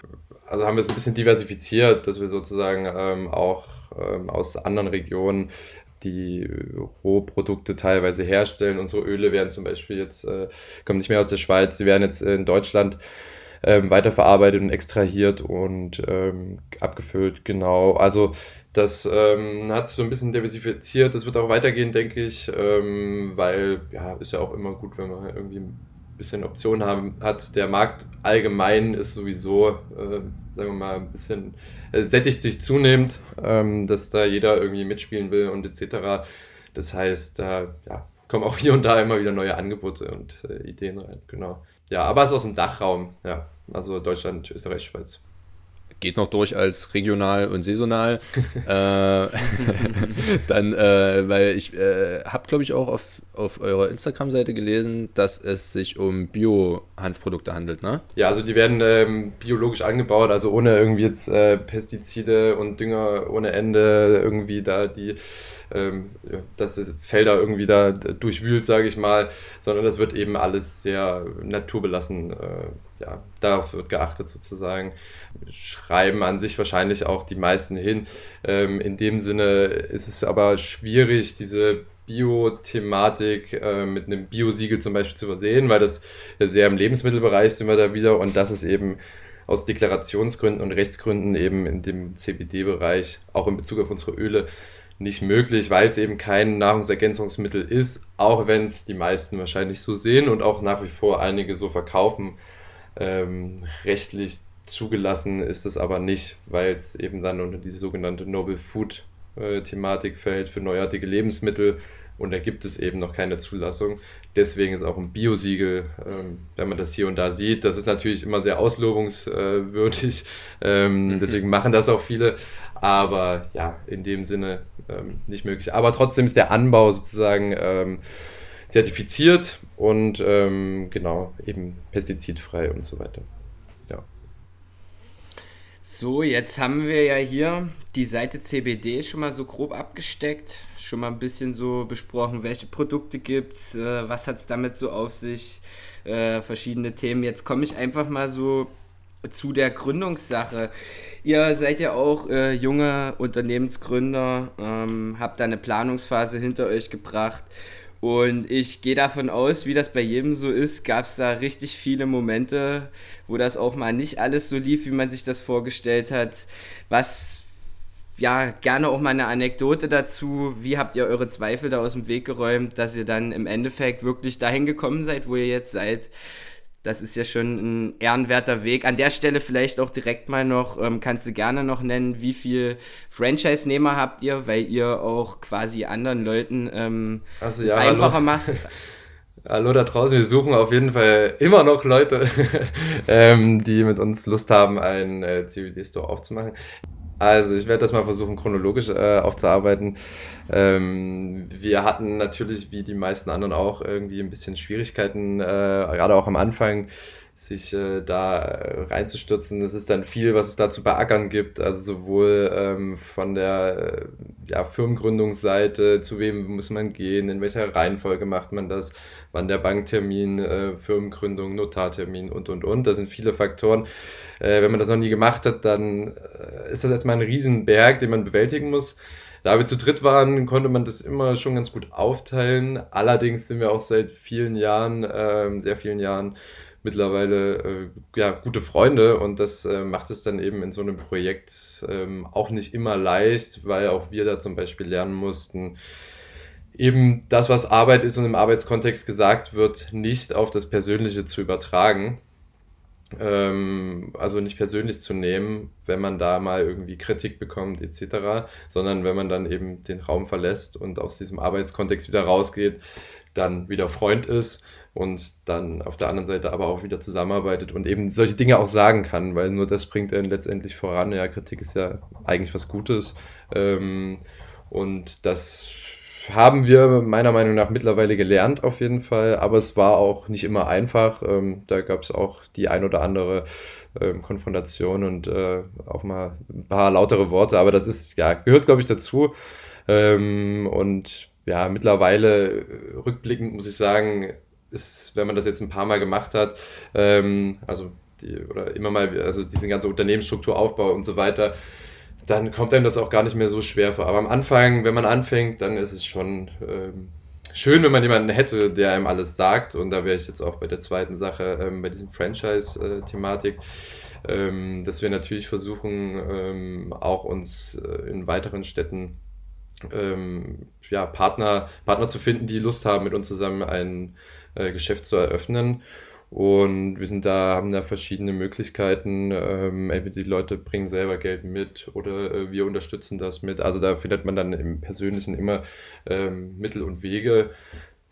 also haben wir es ein bisschen diversifiziert, dass wir sozusagen ähm, auch ähm, aus anderen Regionen die Rohprodukte teilweise herstellen. Unsere Öle werden zum Beispiel jetzt, äh, kommen nicht mehr aus der Schweiz, sie werden jetzt in Deutschland ähm, weiterverarbeitet und extrahiert und ähm, abgefüllt, genau. Also das ähm, hat sich so ein bisschen diversifiziert. Das wird auch weitergehen, denke ich, ähm, weil ja, ist ja auch immer gut, wenn man irgendwie ein bisschen Optionen haben, hat. Der Markt allgemein ist sowieso, äh, sagen wir mal, ein bisschen äh, sättigt sich zunehmend, ähm, dass da jeder irgendwie mitspielen will und etc. Das heißt, da ja, kommen auch hier und da immer wieder neue Angebote und äh, Ideen rein. Genau. Ja, aber es ist aus dem Dachraum, ja. Also Deutschland, Österreich, Schweiz geht noch durch als regional und saisonal. äh, dann, äh, weil ich äh, habe, glaube ich, auch auf, auf eurer Instagram-Seite gelesen, dass es sich um Bio-Hanfprodukte handelt, ne? Ja, also die werden ähm, biologisch angebaut, also ohne irgendwie jetzt äh, Pestizide und Dünger ohne Ende irgendwie da die ähm, dass das Felder irgendwie da durchwühlt, sage ich mal, sondern das wird eben alles sehr naturbelassen. Äh, ja, darauf wird geachtet sozusagen. Schreiben an sich wahrscheinlich auch die meisten hin. Ähm, in dem Sinne ist es aber schwierig, diese Bio-Thematik äh, mit einem Bio-Siegel zum Beispiel zu versehen, weil das sehr im Lebensmittelbereich sind wir da wieder und das ist eben aus Deklarationsgründen und Rechtsgründen eben in dem CBD-Bereich, auch in Bezug auf unsere Öle, nicht möglich, weil es eben kein Nahrungsergänzungsmittel ist, auch wenn es die meisten wahrscheinlich so sehen und auch nach wie vor einige so verkaufen. Ähm, rechtlich zugelassen ist es aber nicht, weil es eben dann unter diese sogenannte Noble Food äh, Thematik fällt für neuartige Lebensmittel und da gibt es eben noch keine Zulassung. Deswegen ist auch ein Biosiegel, ähm, wenn man das hier und da sieht, das ist natürlich immer sehr auslobungswürdig. Ähm, mhm. Deswegen machen das auch viele. Aber ja, in dem Sinne ähm, nicht möglich. Aber trotzdem ist der Anbau sozusagen ähm, zertifiziert und ähm, genau eben pestizidfrei und so weiter. Ja. So, jetzt haben wir ja hier die Seite CBD schon mal so grob abgesteckt, schon mal ein bisschen so besprochen, welche Produkte gibt es, äh, was hat es damit so auf sich, äh, verschiedene Themen. Jetzt komme ich einfach mal so zu der Gründungssache. Ihr seid ja auch äh, junge Unternehmensgründer, ähm, habt da eine Planungsphase hinter euch gebracht. Und ich gehe davon aus, wie das bei jedem so ist, gab es da richtig viele Momente, wo das auch mal nicht alles so lief, wie man sich das vorgestellt hat. Was, ja, gerne auch mal eine Anekdote dazu. Wie habt ihr eure Zweifel da aus dem Weg geräumt, dass ihr dann im Endeffekt wirklich dahin gekommen seid, wo ihr jetzt seid? Das ist ja schon ein ehrenwerter Weg. An der Stelle vielleicht auch direkt mal noch, ähm, kannst du gerne noch nennen, wie viel Franchise-Nehmer habt ihr, weil ihr auch quasi anderen Leuten ähm, Also es ja, einfacher hallo. macht. Hallo da draußen, wir suchen auf jeden Fall immer noch Leute, ähm, die mit uns Lust haben, einen äh, CBD-Store aufzumachen. Also ich werde das mal versuchen, chronologisch äh, aufzuarbeiten. Ähm, wir hatten natürlich, wie die meisten anderen auch, irgendwie ein bisschen Schwierigkeiten, äh, gerade auch am Anfang, sich äh, da äh, reinzustürzen. Es ist dann viel, was es da zu beackern gibt, also sowohl ähm, von der äh, ja, Firmengründungsseite, zu wem muss man gehen, in welcher Reihenfolge macht man das, wann der Banktermin, äh, Firmengründung, Notartermin und, und, und. Das sind viele Faktoren. Äh, wenn man das noch nie gemacht hat, dann äh, ist das erstmal ein Riesenberg, den man bewältigen muss. Da wir zu dritt waren, konnte man das immer schon ganz gut aufteilen. Allerdings sind wir auch seit vielen Jahren, ähm, sehr vielen Jahren, mittlerweile äh, ja, gute Freunde und das äh, macht es dann eben in so einem Projekt ähm, auch nicht immer leicht, weil auch wir da zum Beispiel lernen mussten, eben das, was Arbeit ist und im Arbeitskontext gesagt wird, nicht auf das Persönliche zu übertragen. Ähm, also nicht persönlich zu nehmen, wenn man da mal irgendwie Kritik bekommt etc., sondern wenn man dann eben den Raum verlässt und aus diesem Arbeitskontext wieder rausgeht, dann wieder Freund ist und dann auf der anderen Seite aber auch wieder zusammenarbeitet und eben solche Dinge auch sagen kann, weil nur das bringt einen letztendlich voran. Ja, Kritik ist ja eigentlich was Gutes. Ähm, und das haben wir meiner Meinung nach mittlerweile gelernt, auf jeden Fall. Aber es war auch nicht immer einfach. Ähm, da gab es auch die ein oder andere ähm, Konfrontation und äh, auch mal ein paar lautere Worte. Aber das ist, ja, gehört, glaube ich, dazu. Ähm, und ja, mittlerweile äh, rückblickend muss ich sagen, ist, wenn man das jetzt ein paar Mal gemacht hat, ähm, also die, oder immer mal, also diesen ganzen Unternehmensstrukturaufbau und so weiter, dann kommt einem das auch gar nicht mehr so schwer vor. Aber am Anfang, wenn man anfängt, dann ist es schon ähm, schön, wenn man jemanden hätte, der einem alles sagt. Und da wäre ich jetzt auch bei der zweiten Sache, ähm, bei diesem Franchise-Thematik, ähm, dass wir natürlich versuchen, ähm, auch uns äh, in weiteren Städten ähm, ja, Partner, Partner zu finden, die Lust haben, mit uns zusammen ein äh, Geschäft zu eröffnen. Und wir sind da, haben da verschiedene Möglichkeiten. Ähm, entweder die Leute bringen selber Geld mit oder äh, wir unterstützen das mit. Also da findet man dann im Persönlichen immer ähm, Mittel und Wege,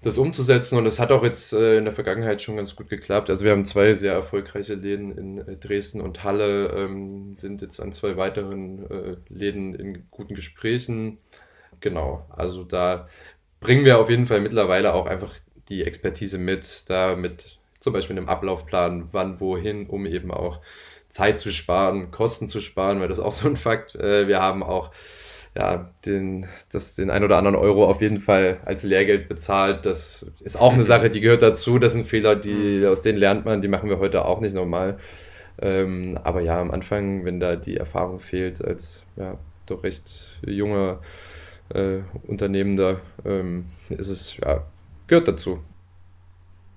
das umzusetzen. Und das hat auch jetzt äh, in der Vergangenheit schon ganz gut geklappt. Also wir haben zwei sehr erfolgreiche Läden in äh, Dresden und Halle, ähm, sind jetzt an zwei weiteren äh, Läden in guten Gesprächen. Genau, also da bringen wir auf jeden Fall mittlerweile auch einfach die Expertise mit, da mit zum Beispiel einem Ablaufplan, wann, wohin, um eben auch Zeit zu sparen, Kosten zu sparen, weil das auch so ein Fakt. Äh, wir haben auch ja, den, das, den ein oder anderen Euro auf jeden Fall als Lehrgeld bezahlt. Das ist auch eine Sache, die gehört dazu. Das sind Fehler, die, aus denen lernt man, die machen wir heute auch nicht normal. Ähm, aber ja, am Anfang, wenn da die Erfahrung fehlt, als ja, doch recht junger äh, Unternehmender, ähm, ist es, ja, gehört dazu.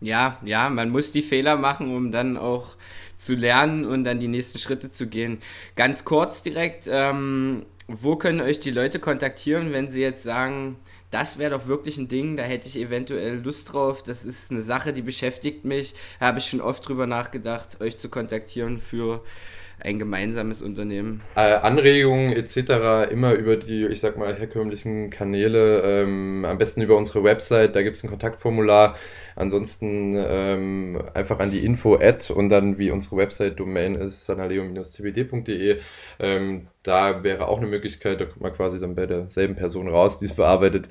Ja, ja, man muss die Fehler machen, um dann auch zu lernen und dann die nächsten Schritte zu gehen. Ganz kurz direkt, ähm, wo können euch die Leute kontaktieren, wenn sie jetzt sagen, das wäre doch wirklich ein Ding, da hätte ich eventuell Lust drauf, das ist eine Sache, die beschäftigt mich, habe ich schon oft drüber nachgedacht, euch zu kontaktieren für ein gemeinsames Unternehmen. Äh, Anregungen etc. immer über die, ich sag mal, herkömmlichen Kanäle, ähm, am besten über unsere Website, da gibt es ein Kontaktformular. Ansonsten ähm, einfach an die Info-Ad und dann, wie unsere Website-Domain ist, sanaleo-cbd.de. Ähm, da wäre auch eine Möglichkeit, da kommt man quasi dann bei derselben Person raus, die es bearbeitet.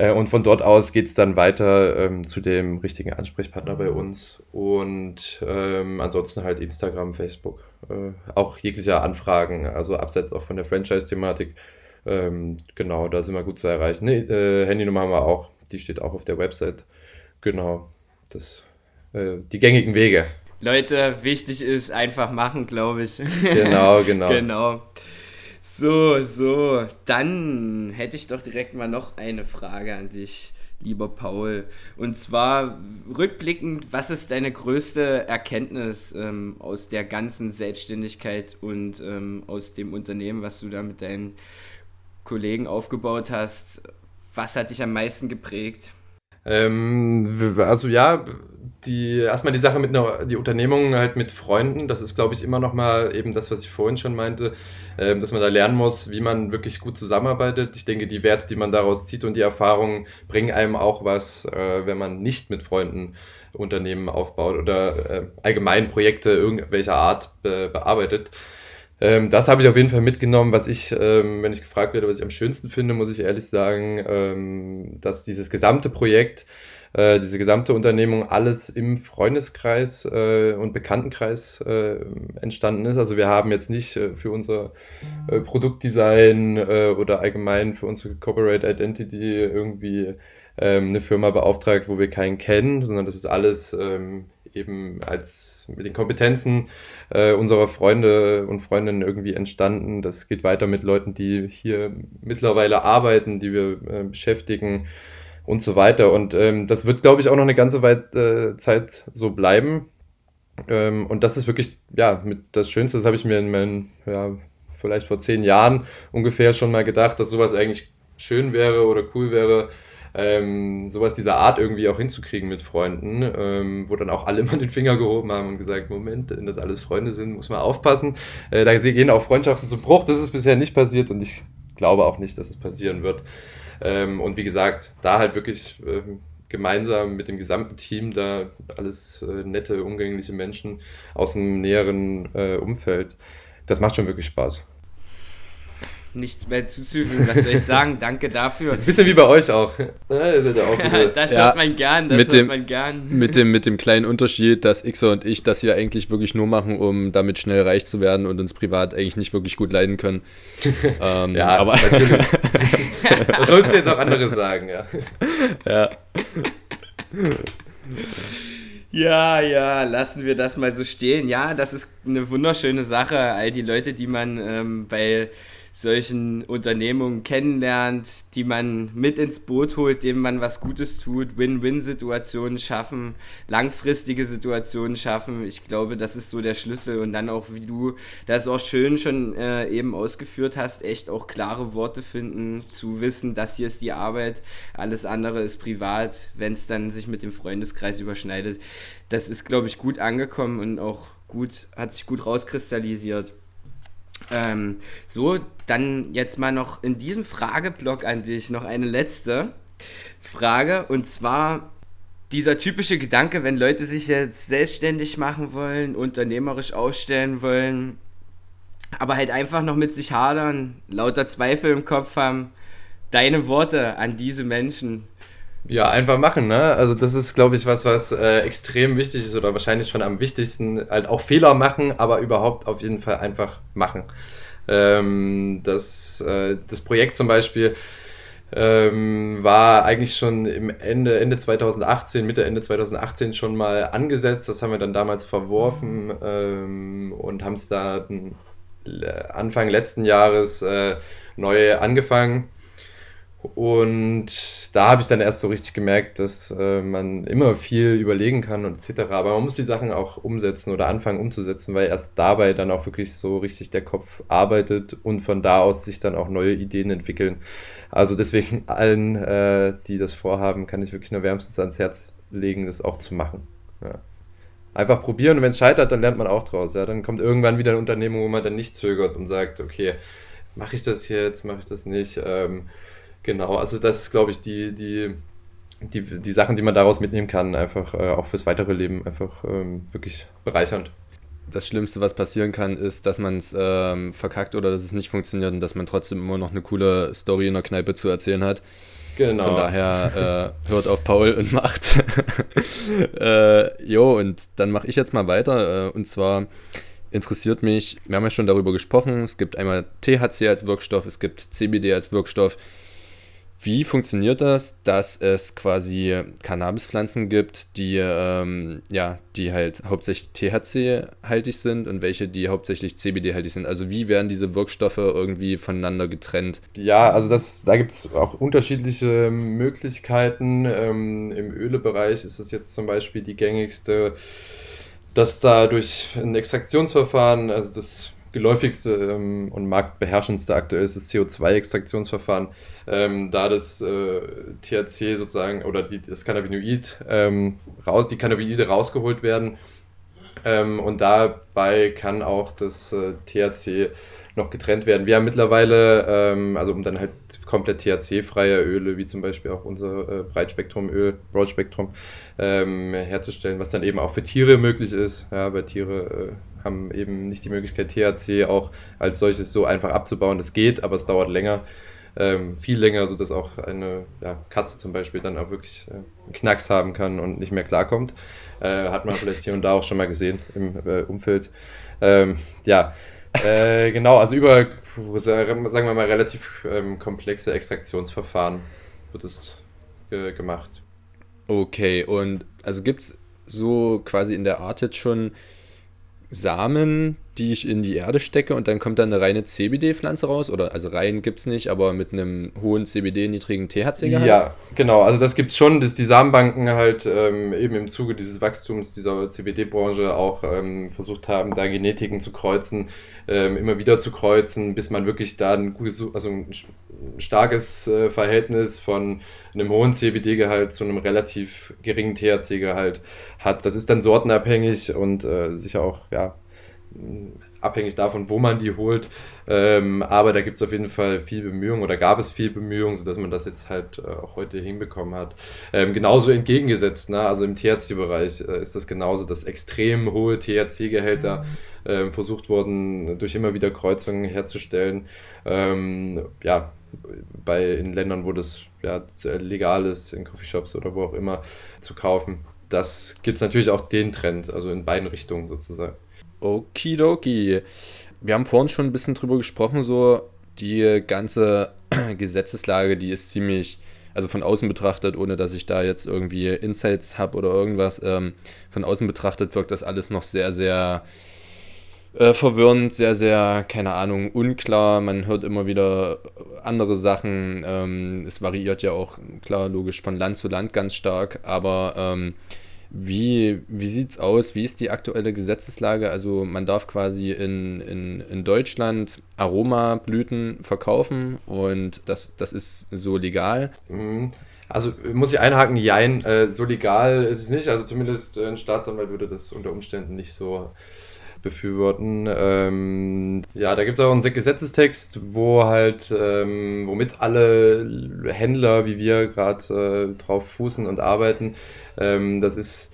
Äh, und von dort aus geht es dann weiter ähm, zu dem richtigen Ansprechpartner bei uns. Und ähm, ansonsten halt Instagram, Facebook. Äh, auch jegliche Anfragen, also abseits auch von der Franchise-Thematik. Ähm, genau, da sind wir gut zu erreichen. Nee, äh, Handynummer haben wir auch, die steht auch auf der Website. Genau, das, äh, die gängigen Wege. Leute, wichtig ist einfach machen, glaube ich. Genau, genau. genau. So, so. Dann hätte ich doch direkt mal noch eine Frage an dich, lieber Paul. Und zwar rückblickend, was ist deine größte Erkenntnis ähm, aus der ganzen Selbstständigkeit und ähm, aus dem Unternehmen, was du da mit deinen Kollegen aufgebaut hast? Was hat dich am meisten geprägt? Ähm, also ja, die erstmal die Sache mit einer, die Unternehmung halt mit Freunden, das ist glaube ich immer noch mal eben das, was ich vorhin schon meinte, äh, dass man da lernen muss, wie man wirklich gut zusammenarbeitet. Ich denke, die Werte, die man daraus zieht und die Erfahrungen bringen einem auch was, äh, wenn man nicht mit Freunden Unternehmen aufbaut oder äh, allgemein Projekte irgendwelcher Art be bearbeitet. Ähm, das habe ich auf jeden Fall mitgenommen. Was ich, ähm, wenn ich gefragt werde, was ich am schönsten finde, muss ich ehrlich sagen, ähm, dass dieses gesamte Projekt äh, diese gesamte Unternehmung alles im Freundeskreis äh, und Bekanntenkreis äh, entstanden ist. Also wir haben jetzt nicht äh, für unser äh, Produktdesign äh, oder allgemein für unsere Corporate Identity irgendwie ähm, eine Firma beauftragt, wo wir keinen kennen, sondern das ist alles ähm, eben als mit den Kompetenzen äh, unserer Freunde und Freundinnen irgendwie entstanden. Das geht weiter mit Leuten, die hier mittlerweile arbeiten, die wir äh, beschäftigen und so weiter. Und ähm, das wird, glaube ich, auch noch eine ganze Weit, äh, Zeit so bleiben. Ähm, und das ist wirklich, ja, mit das Schönste, das habe ich mir in meinen, ja, vielleicht vor zehn Jahren ungefähr schon mal gedacht, dass sowas eigentlich schön wäre oder cool wäre, ähm, sowas dieser Art irgendwie auch hinzukriegen mit Freunden, ähm, wo dann auch alle mal den Finger gehoben haben und gesagt, Moment, wenn das alles Freunde sind, muss man aufpassen. Äh, da gehen auch Freundschaften zu Bruch, das ist bisher nicht passiert und ich glaube auch nicht, dass es passieren wird. Ähm, und wie gesagt, da halt wirklich äh, gemeinsam mit dem gesamten Team, da alles äh, nette, umgängliche Menschen aus dem näheren äh, Umfeld, das macht schon wirklich Spaß nichts mehr zuzufügen. Was soll ich sagen? Danke dafür. Ein bisschen wie bei euch auch. das hört man gern, das mit hört dem, man gern. Mit dem, mit dem kleinen Unterschied, dass Xer und ich das hier eigentlich wirklich nur machen, um damit schnell reich zu werden und uns privat eigentlich nicht wirklich gut leiden können. ähm, ja, aber das sollst du jetzt auch anderes sagen, ja. Ja. Ja, ja, lassen wir das mal so stehen. Ja, das ist eine wunderschöne Sache. All die Leute, die man ähm, bei solchen Unternehmungen kennenlernt, die man mit ins Boot holt, denen man was Gutes tut, Win-Win-Situationen schaffen, langfristige Situationen schaffen. Ich glaube, das ist so der Schlüssel. Und dann auch, wie du das auch schön schon äh, eben ausgeführt hast, echt auch klare Worte finden, zu wissen, das hier ist die Arbeit, alles andere ist privat, wenn es dann sich mit dem Freundeskreis überschneidet. Das ist, glaube ich, gut angekommen und auch gut, hat sich gut rauskristallisiert. Ähm, so, dann jetzt mal noch in diesem Frageblock an dich noch eine letzte Frage und zwar dieser typische Gedanke, wenn Leute sich jetzt selbstständig machen wollen, unternehmerisch ausstellen wollen, aber halt einfach noch mit sich hadern, lauter Zweifel im Kopf haben. Deine Worte an diese Menschen. Ja, einfach machen, ne? Also das ist, glaube ich, was, was äh, extrem wichtig ist oder wahrscheinlich schon am wichtigsten. Halt auch Fehler machen, aber überhaupt auf jeden Fall einfach machen. Ähm, das, äh, das Projekt zum Beispiel ähm, war eigentlich schon im Ende, Ende 2018, Mitte Ende 2018 schon mal angesetzt. Das haben wir dann damals verworfen ähm, und haben es da Anfang letzten Jahres äh, neu angefangen. Und da habe ich dann erst so richtig gemerkt, dass äh, man immer viel überlegen kann und etc. Aber man muss die Sachen auch umsetzen oder anfangen umzusetzen, weil erst dabei dann auch wirklich so richtig der Kopf arbeitet und von da aus sich dann auch neue Ideen entwickeln. Also deswegen allen, äh, die das vorhaben, kann ich wirklich nur wärmstens ans Herz legen, das auch zu machen. Ja. Einfach probieren und wenn es scheitert, dann lernt man auch draus. Ja. Dann kommt irgendwann wieder eine Unternehmung, wo man dann nicht zögert und sagt, okay, mache ich das jetzt, mache ich das nicht. Ähm, Genau, also das ist, glaube ich, die, die, die, die Sachen, die man daraus mitnehmen kann, einfach äh, auch fürs weitere Leben einfach ähm, wirklich bereichernd. Das Schlimmste, was passieren kann, ist, dass man es ähm, verkackt oder dass es nicht funktioniert und dass man trotzdem immer noch eine coole Story in der Kneipe zu erzählen hat. Genau. Von daher äh, hört auf Paul und macht. äh, jo, und dann mache ich jetzt mal weiter. Äh, und zwar interessiert mich, wir haben ja schon darüber gesprochen, es gibt einmal THC als Wirkstoff, es gibt CBD als Wirkstoff. Wie funktioniert das, dass es quasi Cannabispflanzen gibt, die, ähm, ja, die halt hauptsächlich THC-haltig sind und welche, die hauptsächlich CBD-haltig sind? Also wie werden diese Wirkstoffe irgendwie voneinander getrennt? Ja, also das, da gibt es auch unterschiedliche Möglichkeiten. Ähm, Im Ölebereich ist es jetzt zum Beispiel die gängigste, dass da durch ein Extraktionsverfahren, also das geläufigste ähm, und marktbeherrschendste aktuell ist das CO2-Extraktionsverfahren, ähm, da das äh, THC sozusagen oder die, das Cannabinoid ähm, raus, die Cannabinoide rausgeholt werden. Ähm, und dabei kann auch das äh, THC noch getrennt werden. Wir haben mittlerweile, ähm, also um dann halt komplett THC-freie Öle, wie zum Beispiel auch unser äh, Breitspektrumöl, Broadspektrum, ähm, herzustellen, was dann eben auch für Tiere möglich ist, ja, weil Tiere äh, haben eben nicht die Möglichkeit, THC auch als solches so einfach abzubauen. Das geht, aber es dauert länger ähm, viel länger, sodass auch eine ja, Katze zum Beispiel dann auch wirklich äh, einen Knacks haben kann und nicht mehr klarkommt. Äh, hat man vielleicht hier und da auch schon mal gesehen im äh, Umfeld. Ähm, ja, äh, genau, also über, sagen wir mal, relativ ähm, komplexe Extraktionsverfahren wird es äh, gemacht. Okay, und also gibt es so quasi in der Art jetzt schon Samen, die ich in die Erde stecke und dann kommt dann eine reine CBD-Pflanze raus? Oder also rein gibt es nicht, aber mit einem hohen CBD, niedrigen THC-Gehalt? Ja, genau. Also das gibt es schon, dass die Samenbanken halt ähm, eben im Zuge dieses Wachstums dieser CBD-Branche auch ähm, versucht haben, da Genetiken zu kreuzen, ähm, immer wieder zu kreuzen, bis man wirklich da ein gutes, also ein starkes äh, Verhältnis von einem hohen CBD-Gehalt zu einem relativ geringen THC-Gehalt hat. Das ist dann sortenabhängig und äh, sicher auch, ja, abhängig davon, wo man die holt. Ähm, aber da gibt es auf jeden Fall viel Bemühungen oder gab es viel Bemühungen, sodass man das jetzt halt äh, auch heute hinbekommen hat. Ähm, genauso entgegengesetzt, ne? also im THC-Bereich äh, ist das genauso, dass extrem hohe THC-Gehälter äh, versucht wurden, durch immer wieder Kreuzungen herzustellen. Ähm, ja, bei in Ländern, wo das ja, legal ist, in Coffeeshops oder wo auch immer, zu kaufen. Das gibt es natürlich auch den Trend, also in beiden Richtungen sozusagen. Okidoki. Wir haben vorhin schon ein bisschen drüber gesprochen, so die ganze Gesetzeslage, die ist ziemlich, also von außen betrachtet, ohne dass ich da jetzt irgendwie Insights habe oder irgendwas, ähm, von außen betrachtet wirkt das alles noch sehr, sehr äh, verwirrend, sehr, sehr, keine Ahnung, unklar. Man hört immer wieder andere Sachen. Ähm, es variiert ja auch, klar, logisch von Land zu Land ganz stark, aber ähm, wie, wie sieht es aus? Wie ist die aktuelle Gesetzeslage? Also man darf quasi in, in, in Deutschland Aromablüten verkaufen und das, das ist so legal. Mhm. Also muss ich einhaken, jein, äh, so legal ist es nicht. Also zumindest ein Staatsanwalt würde das unter Umständen nicht so befürworten. Ähm, ja, da gibt es auch einen Gesetzestext, wo halt, ähm, womit alle Händler, wie wir gerade äh, drauf fußen und arbeiten, ähm, das ist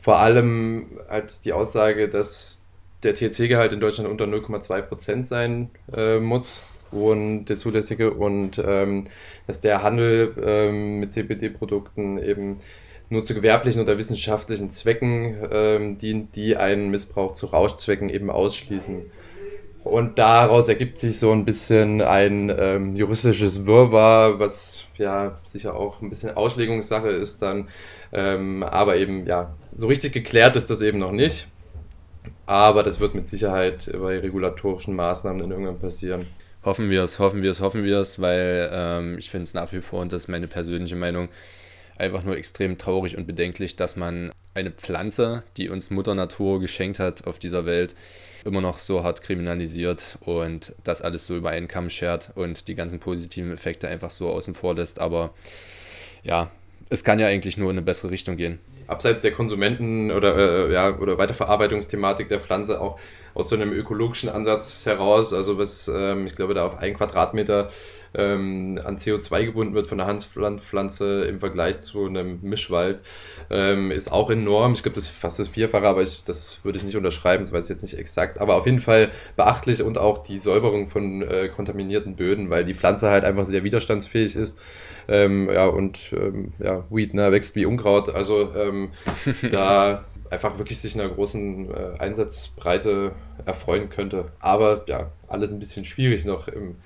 vor allem halt die Aussage, dass der THC-Gehalt in Deutschland unter 0,2% sein äh, muss und der zulässige und ähm, dass der Handel ähm, mit CBD-Produkten eben nur zu gewerblichen oder wissenschaftlichen Zwecken ähm, dient, die einen Missbrauch zu Rauschzwecken eben ausschließen. Und daraus ergibt sich so ein bisschen ein ähm, juristisches Wirrwarr, was ja sicher auch ein bisschen Auslegungssache ist dann. Ähm, aber eben, ja, so richtig geklärt ist das eben noch nicht. Aber das wird mit Sicherheit bei regulatorischen Maßnahmen in irgendwann passieren. Hoffen wir es, hoffen wir es, hoffen wir es, weil ähm, ich finde es nach wie vor, und das ist meine persönliche Meinung, einfach nur extrem traurig und bedenklich, dass man eine Pflanze, die uns Mutter Natur geschenkt hat auf dieser Welt, immer noch so hart kriminalisiert und das alles so über einen Kamm schert und die ganzen positiven Effekte einfach so außen vor lässt. Aber ja, es kann ja eigentlich nur in eine bessere Richtung gehen. Abseits der Konsumenten oder, äh, ja, oder Weiterverarbeitungsthematik der Pflanze auch aus so einem ökologischen Ansatz heraus, also was ähm, ich glaube da auf ein Quadratmeter ähm, an CO2 gebunden wird von der Hanfpflanze im Vergleich zu einem Mischwald, ähm, ist auch enorm. Ich glaube, das ist fast das Vierfache, aber ich, das würde ich nicht unterschreiben, das weiß ich jetzt nicht exakt. Aber auf jeden Fall beachtlich und auch die Säuberung von äh, kontaminierten Böden, weil die Pflanze halt einfach sehr widerstandsfähig ist. Ähm, ja, und ähm, ja, Weed ne, wächst wie Unkraut. Also ähm, da einfach wirklich sich einer großen äh, Einsatzbreite erfreuen könnte. Aber ja, alles ein bisschen schwierig noch im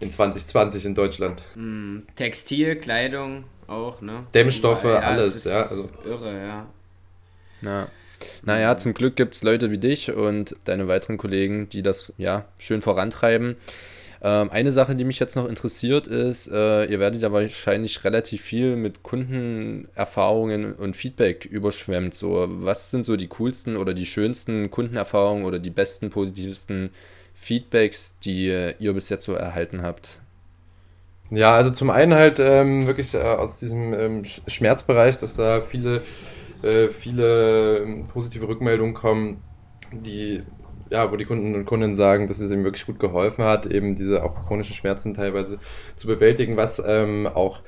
in 2020 in Deutschland. Mm, Textil, Kleidung auch, ne? Dämmstoffe, ja, alles, ja. Also. Irre, ja. Ja. Naja, zum Glück gibt es Leute wie dich und deine weiteren Kollegen, die das ja schön vorantreiben. Ähm, eine Sache, die mich jetzt noch interessiert, ist, äh, ihr werdet ja wahrscheinlich relativ viel mit Kundenerfahrungen und Feedback überschwemmt. So, was sind so die coolsten oder die schönsten Kundenerfahrungen oder die besten, positivsten Feedbacks, die ihr bis jetzt so erhalten habt? Ja, also zum einen halt ähm, wirklich äh, aus diesem ähm, Schmerzbereich, dass da viele, äh, viele ähm, positive Rückmeldungen kommen, die ja, wo die Kunden und Kundinnen sagen, dass es ihm wirklich gut geholfen hat, eben diese auch chronischen Schmerzen teilweise zu bewältigen, was ähm, auch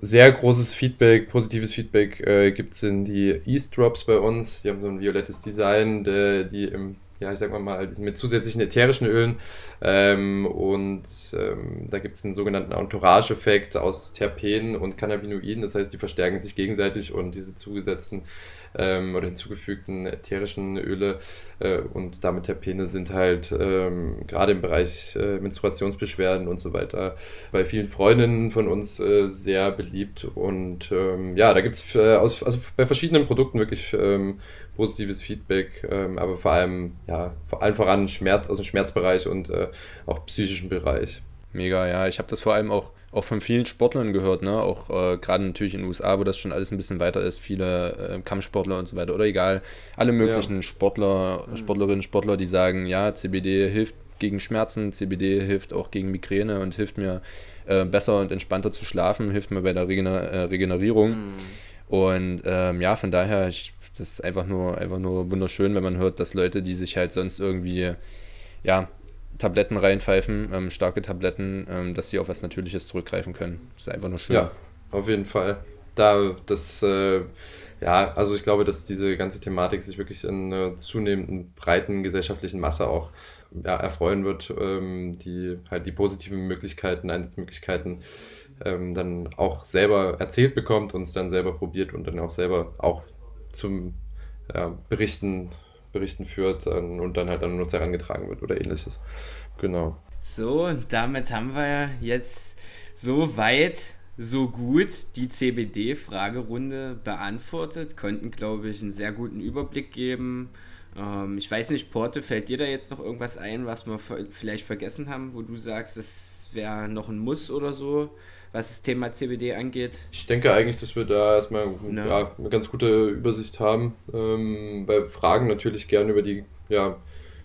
sehr großes Feedback, positives Feedback äh, gibt es in die East Drops bei uns. Die haben so ein violettes Design, der, die im ja, ich sag mal, mit zusätzlichen ätherischen Ölen. Ähm, und ähm, da gibt es einen sogenannten Entourage-Effekt aus Terpenen und Cannabinoiden. Das heißt, die verstärken sich gegenseitig und diese zugesetzten ähm, oder hinzugefügten ätherischen Öle äh, und damit Terpene sind halt ähm, gerade im Bereich äh, Menstruationsbeschwerden und so weiter bei vielen Freundinnen von uns äh, sehr beliebt. Und ähm, ja, da gibt es äh, also bei verschiedenen Produkten wirklich ähm, positives Feedback, ähm, aber vor allem, ja, vor allem voran Schmerz aus dem Schmerzbereich und äh, auch psychischen Bereich. Mega, ja. Ich habe das vor allem auch auch von vielen Sportlern gehört, ne? Auch äh, gerade natürlich in den USA, wo das schon alles ein bisschen weiter ist, viele äh, Kampfsportler und so weiter oder egal, alle möglichen ja. Sportler, mhm. Sportlerinnen, Sportler, die sagen, ja, CBD hilft gegen Schmerzen, CBD hilft auch gegen Migräne und hilft mir äh, besser und entspannter zu schlafen, hilft mir bei der Regener äh, Regenerierung. Mhm. Und ähm, ja, von daher, ich, das ist einfach nur, einfach nur wunderschön, wenn man hört, dass Leute, die sich halt sonst irgendwie ja, Tabletten reinpfeifen, ähm, starke Tabletten, ähm, dass sie auf was Natürliches zurückgreifen können. Das ist einfach nur schön. Ja, auf jeden Fall. Da das, äh, ja, also ich glaube, dass diese ganze Thematik sich wirklich in einer zunehmenden breiten gesellschaftlichen Masse auch ja, erfreuen wird, ähm, die halt die positiven Möglichkeiten, Einsatzmöglichkeiten ähm, dann auch selber erzählt bekommt und es dann selber probiert und dann auch selber auch zum ja, Berichten Berichten führt und dann halt an Nutzer herangetragen wird oder ähnliches. Genau. So, damit haben wir jetzt so weit, so gut die CBD-Fragerunde beantwortet, konnten, glaube ich, einen sehr guten Überblick geben. Ähm, ich weiß nicht, Porte, fällt dir da jetzt noch irgendwas ein, was wir vielleicht vergessen haben, wo du sagst, das wäre noch ein Muss oder so? Was das Thema CBD angeht? Ich denke eigentlich, dass wir da erstmal no. ja, eine ganz gute Übersicht haben. Ähm, bei Fragen natürlich gerne über die ja,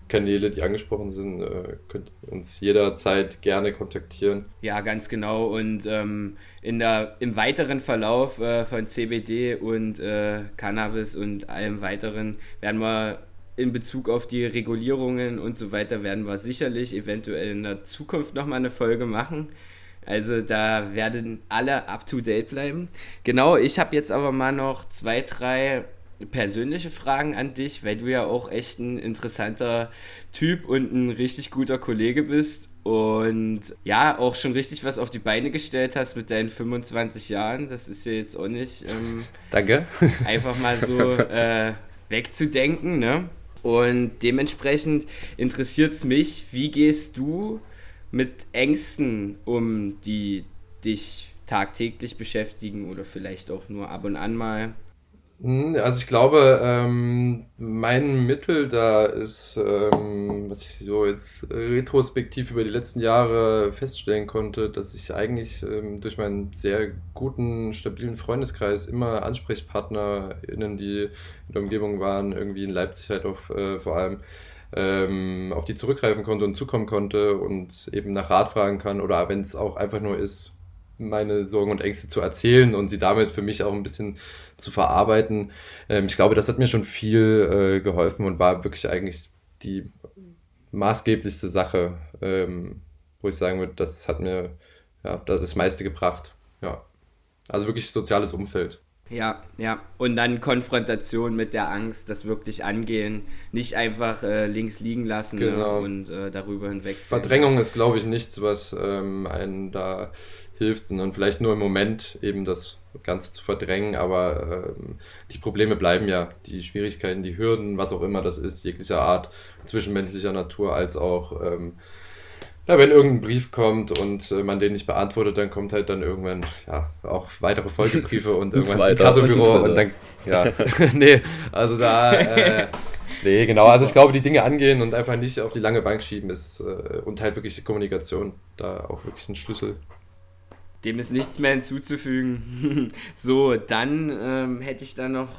Kanäle, die angesprochen sind, äh, könnt uns jederzeit gerne kontaktieren. Ja, ganz genau. Und ähm, in der, im weiteren Verlauf äh, von CBD und äh, Cannabis und allem weiteren werden wir in Bezug auf die Regulierungen und so weiter, werden wir sicherlich eventuell in der Zukunft nochmal eine Folge machen. Also da werden alle up-to-date bleiben. Genau, ich habe jetzt aber mal noch zwei, drei persönliche Fragen an dich, weil du ja auch echt ein interessanter Typ und ein richtig guter Kollege bist und ja, auch schon richtig was auf die Beine gestellt hast mit deinen 25 Jahren. Das ist ja jetzt auch nicht ähm, Danke. einfach mal so äh, wegzudenken. Ne? Und dementsprechend interessiert es mich, wie gehst du mit Ängsten um, die dich tagtäglich beschäftigen oder vielleicht auch nur ab und an mal? Hm, also ich glaube, ähm, mein Mittel da ist, ähm, was ich so jetzt retrospektiv über die letzten Jahre feststellen konnte, dass ich eigentlich ähm, durch meinen sehr guten, stabilen Freundeskreis immer AnsprechpartnerInnen, die in der Umgebung waren, irgendwie in Leipzig halt auch äh, vor allem, ähm, auf die zurückgreifen konnte und zukommen konnte und eben nach Rat fragen kann oder wenn es auch einfach nur ist, meine Sorgen und Ängste zu erzählen und sie damit für mich auch ein bisschen zu verarbeiten. Ähm, ich glaube, das hat mir schon viel äh, geholfen und war wirklich eigentlich die maßgeblichste Sache, ähm, wo ich sagen würde, das hat mir ja, das meiste gebracht. Ja. Also wirklich soziales Umfeld. Ja, ja. Und dann Konfrontation mit der Angst, das wirklich angehen, nicht einfach äh, links liegen lassen ne, genau. ne, und äh, darüber hinweg. Verdrängung ist, glaube ich, nichts, was ähm, einen da hilft, sondern vielleicht nur im Moment eben das Ganze zu verdrängen, aber ähm, die Probleme bleiben ja, die Schwierigkeiten, die Hürden, was auch immer das ist, jeglicher Art, zwischenmenschlicher Natur als auch ähm, ja, wenn irgendein Brief kommt und äh, man den nicht beantwortet, dann kommt halt dann irgendwann ja auch weitere Folgebriefe und irgendwann Zweiter zum Kassobüro und und, dann ja nee, also da äh, nee, genau, also ich glaube, die Dinge angehen und einfach nicht auf die lange Bank schieben ist äh, und halt wirklich die Kommunikation da auch wirklich ein Schlüssel. Dem ist nichts mehr hinzuzufügen. so, dann ähm, hätte ich da noch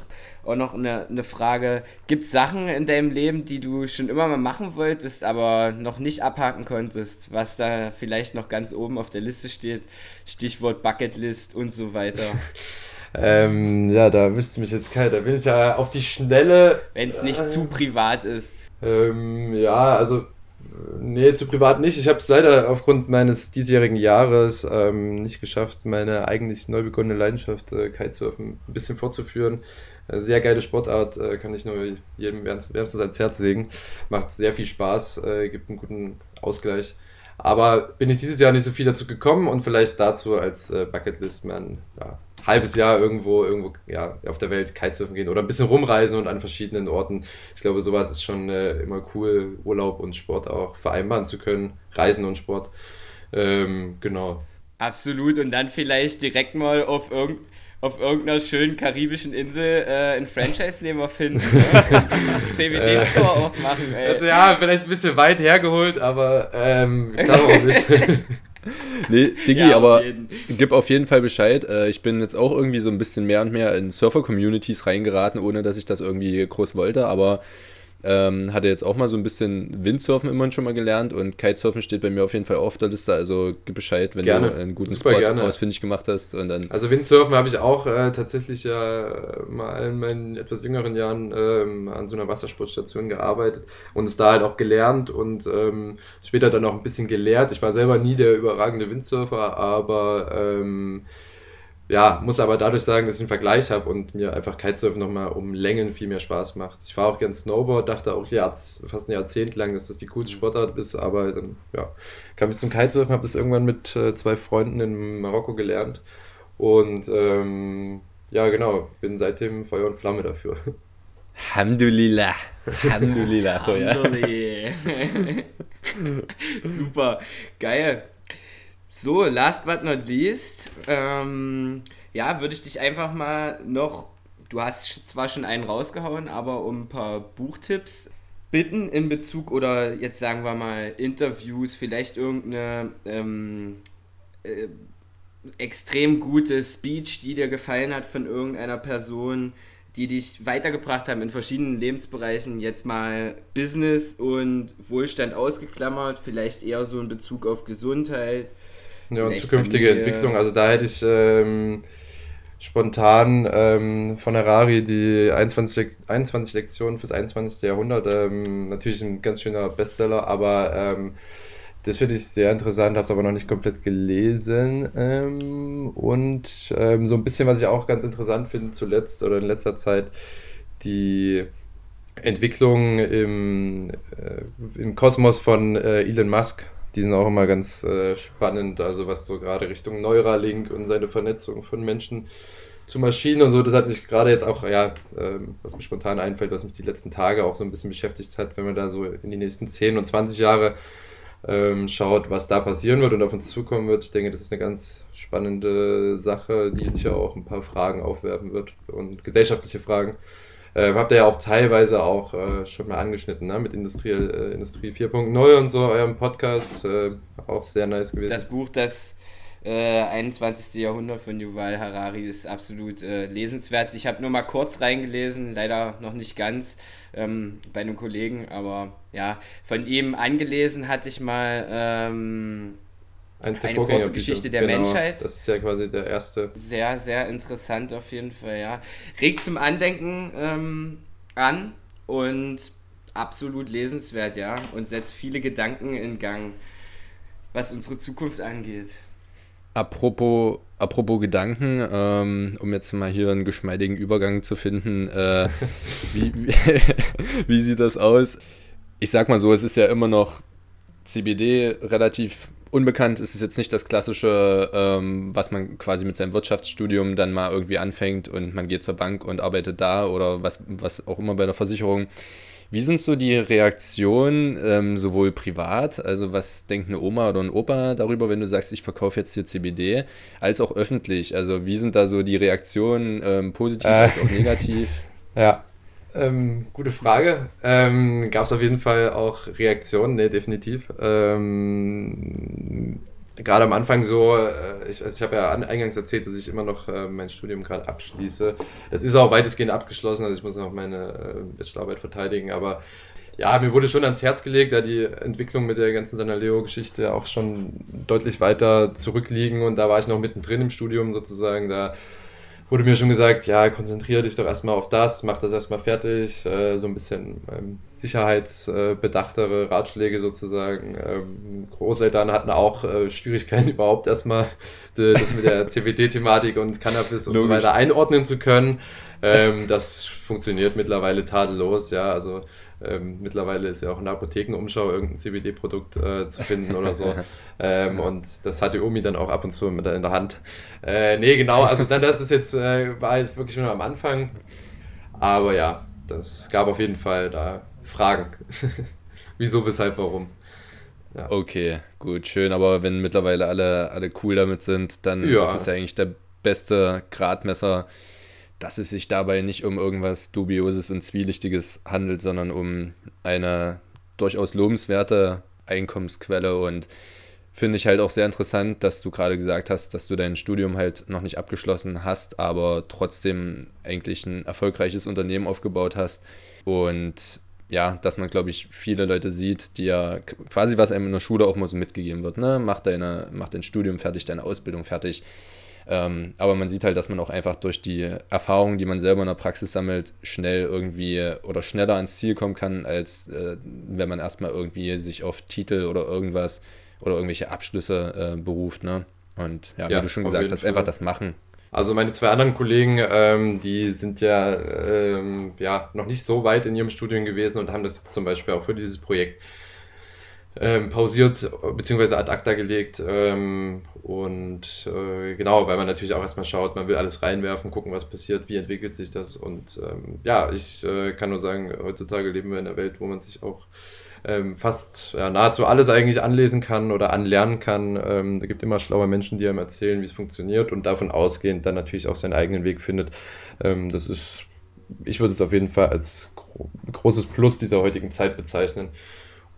auch noch eine, eine Frage. Gibt es Sachen in deinem Leben, die du schon immer mal machen wolltest, aber noch nicht abhaken konntest, was da vielleicht noch ganz oben auf der Liste steht? Stichwort Bucketlist und so weiter. ähm, ja, da wüsste mich jetzt keiner. Da bin ich ja auf die Schnelle. Wenn es nicht äh, zu privat ist. Ähm, ja, also Nee, zu privat nicht. Ich habe es leider aufgrund meines diesjährigen Jahres ähm, nicht geschafft, meine eigentlich neu begonnene Leidenschaft äh, Kitesurfen ein bisschen fortzuführen. Sehr geile Sportart, äh, kann ich nur jedem wärmstens ans Herz legen. Macht sehr viel Spaß, äh, gibt einen guten Ausgleich. Aber bin ich dieses Jahr nicht so viel dazu gekommen und vielleicht dazu als äh, Bucketlist man ja, halbes Jahr irgendwo, irgendwo ja, auf der Welt Kitesurfen gehen oder ein bisschen rumreisen und an verschiedenen Orten. Ich glaube, sowas ist schon immer cool, Urlaub und Sport auch vereinbaren zu können. Reisen und Sport. Ähm, genau. Absolut. Und dann vielleicht direkt mal auf irgendein auf irgendeiner schönen karibischen Insel äh, einen Franchise-Nehmer finden, ne? CBD-Store aufmachen. Ey. Also ja, vielleicht ein bisschen weit hergeholt, aber ähm, klar auch nicht. nee, Digi, ja, aber gib auf jeden Fall Bescheid. Äh, ich bin jetzt auch irgendwie so ein bisschen mehr und mehr in Surfer-Communities reingeraten, ohne dass ich das irgendwie groß wollte, aber ähm, hatte jetzt auch mal so ein bisschen Windsurfen immerhin schon mal gelernt und Kitesurfen steht bei mir auf jeden Fall auf der Liste. Also gib Bescheid, wenn gerne. du einen guten Super Spot gerne. ausfindig gemacht hast. Und dann also Windsurfen habe ich auch äh, tatsächlich ja mal in meinen etwas jüngeren Jahren ähm, an so einer Wassersportstation gearbeitet und es da halt auch gelernt und ähm, später dann auch ein bisschen gelehrt. Ich war selber nie der überragende Windsurfer, aber ähm, ja, muss aber dadurch sagen, dass ich einen Vergleich habe und mir einfach Kitesurfen nochmal um Längen viel mehr Spaß macht. Ich war auch gern Snowboard, dachte auch ja, fast ein Jahrzehnt lang, dass das die coolste mhm. Sportart ist, aber dann ja, kam ich zum Kitesurfen, habe das irgendwann mit äh, zwei Freunden in Marokko gelernt und ähm, ja, genau, bin seitdem Feuer und Flamme dafür. Alhamdulillah. Alhamdulillah. Alhamdulillah. Super, geil. So, last but not least, ähm, ja, würde ich dich einfach mal noch, du hast zwar schon einen rausgehauen, aber um ein paar Buchtipps bitten in Bezug oder jetzt sagen wir mal Interviews, vielleicht irgendeine ähm, äh, extrem gute Speech, die dir gefallen hat von irgendeiner Person, die dich weitergebracht haben in verschiedenen Lebensbereichen, jetzt mal Business und Wohlstand ausgeklammert, vielleicht eher so in Bezug auf Gesundheit, ja, und zukünftige Familie. Entwicklung. Also da hätte ich ähm, spontan ähm, von Harari die 21, 21 Lektionen fürs 21. Jahrhundert. Ähm, natürlich ein ganz schöner Bestseller, aber ähm, das finde ich sehr interessant, habe es aber noch nicht komplett gelesen. Ähm, und ähm, so ein bisschen, was ich auch ganz interessant finde zuletzt oder in letzter Zeit, die Entwicklung im, äh, im Kosmos von äh, Elon Musk die sind auch immer ganz äh, spannend, also was so gerade Richtung Neuralink und seine Vernetzung von Menschen zu Maschinen und so, das hat mich gerade jetzt auch, ja, ähm, was mir spontan einfällt, was mich die letzten Tage auch so ein bisschen beschäftigt hat, wenn man da so in die nächsten 10 und 20 Jahre ähm, schaut, was da passieren wird und auf uns zukommen wird. Ich denke, das ist eine ganz spannende Sache, die sicher auch ein paar Fragen aufwerfen wird und gesellschaftliche Fragen. Äh, habt ihr ja auch teilweise auch äh, schon mal angeschnitten, ne? mit Industrie, äh, Industrie 4.0 und so, eurem Podcast. Äh, auch sehr nice gewesen. Das Buch, das 21. Äh, Jahrhundert von Yuval Harari ist absolut äh, lesenswert. Ich habe nur mal kurz reingelesen, leider noch nicht ganz ähm, bei einem Kollegen, aber ja, von ihm angelesen hatte ich mal. Ähm, Eins der eine kurze Geschichte der genau, Menschheit. Das ist ja quasi der erste. Sehr, sehr interessant auf jeden Fall, ja. Regt zum Andenken ähm, an und absolut lesenswert, ja. Und setzt viele Gedanken in Gang, was unsere Zukunft angeht. Apropos, apropos Gedanken, ähm, um jetzt mal hier einen geschmeidigen Übergang zu finden, äh, wie, wie, wie sieht das aus? Ich sag mal so, es ist ja immer noch CBD relativ unbekannt ist es jetzt nicht das klassische, ähm, was man quasi mit seinem Wirtschaftsstudium dann mal irgendwie anfängt und man geht zur Bank und arbeitet da oder was, was auch immer bei der Versicherung. Wie sind so die Reaktionen, ähm, sowohl privat, also was denkt eine Oma oder ein Opa darüber, wenn du sagst, ich verkaufe jetzt hier CBD, als auch öffentlich? Also wie sind da so die Reaktionen, ähm, positiv äh, als auch negativ? Ja, ähm, gute Frage. Ähm, Gab es auf jeden Fall auch Reaktionen? Ne, definitiv. Ähm, gerade am Anfang so, äh, ich, ich habe ja eingangs erzählt, dass ich immer noch äh, mein Studium gerade abschließe. Es ist auch weitestgehend abgeschlossen, also ich muss noch meine äh, Bachelorarbeit verteidigen, aber ja, mir wurde schon ans Herz gelegt, da die Entwicklung mit der ganzen Sanaleo-Geschichte auch schon deutlich weiter zurückliegen und da war ich noch mittendrin im Studium sozusagen, da wurde mir schon gesagt, ja, konzentriere dich doch erstmal auf das, mach das erstmal fertig, äh, so ein bisschen ähm, sicherheitsbedachtere Ratschläge sozusagen. Ähm, Großeltern hatten auch äh, Schwierigkeiten überhaupt erstmal das mit der CBD-Thematik und Cannabis und Logisch. so weiter einordnen zu können. Ähm, das funktioniert mittlerweile tadellos, ja, also ähm, mittlerweile ist ja auch in der Apothekenumschau irgendein CBD-Produkt äh, zu finden oder so. ähm, und das hat die Omi dann auch ab und zu mit in der Hand. Äh, nee, genau, also dann das ist jetzt, äh, war jetzt wirklich nur am Anfang. Aber ja, das gab auf jeden Fall da Fragen. Wieso, weshalb, warum. Ja. Okay, gut, schön. Aber wenn mittlerweile alle, alle cool damit sind, dann ja. ist es ja eigentlich der beste Gradmesser dass es sich dabei nicht um irgendwas Dubioses und Zwielichtiges handelt, sondern um eine durchaus lobenswerte Einkommensquelle. Und finde ich halt auch sehr interessant, dass du gerade gesagt hast, dass du dein Studium halt noch nicht abgeschlossen hast, aber trotzdem eigentlich ein erfolgreiches Unternehmen aufgebaut hast. Und ja, dass man, glaube ich, viele Leute sieht, die ja quasi, was einem in der Schule auch mal so mitgegeben wird, ne? Mach, deine, mach dein Studium fertig, deine Ausbildung fertig ähm, aber man sieht halt, dass man auch einfach durch die Erfahrungen, die man selber in der Praxis sammelt, schnell irgendwie oder schneller ans Ziel kommen kann, als äh, wenn man erstmal irgendwie sich auf Titel oder irgendwas oder irgendwelche Abschlüsse äh, beruft. Ne? Und ja, ja, wie du schon gesagt hast, Fall. einfach das machen. Also meine zwei anderen Kollegen, ähm, die sind ja, ähm, ja noch nicht so weit in ihrem Studium gewesen und haben das jetzt zum Beispiel auch für dieses Projekt ähm, pausiert bzw. ad acta gelegt. Ähm, und äh, genau, weil man natürlich auch erstmal schaut, man will alles reinwerfen, gucken, was passiert, wie entwickelt sich das. Und ähm, ja, ich äh, kann nur sagen, heutzutage leben wir in einer Welt, wo man sich auch ähm, fast ja, nahezu alles eigentlich anlesen kann oder anlernen kann. Ähm, da gibt immer schlaue Menschen, die einem erzählen, wie es funktioniert und davon ausgehend dann natürlich auch seinen eigenen Weg findet. Ähm, das ist, ich würde es auf jeden Fall als gro großes Plus dieser heutigen Zeit bezeichnen.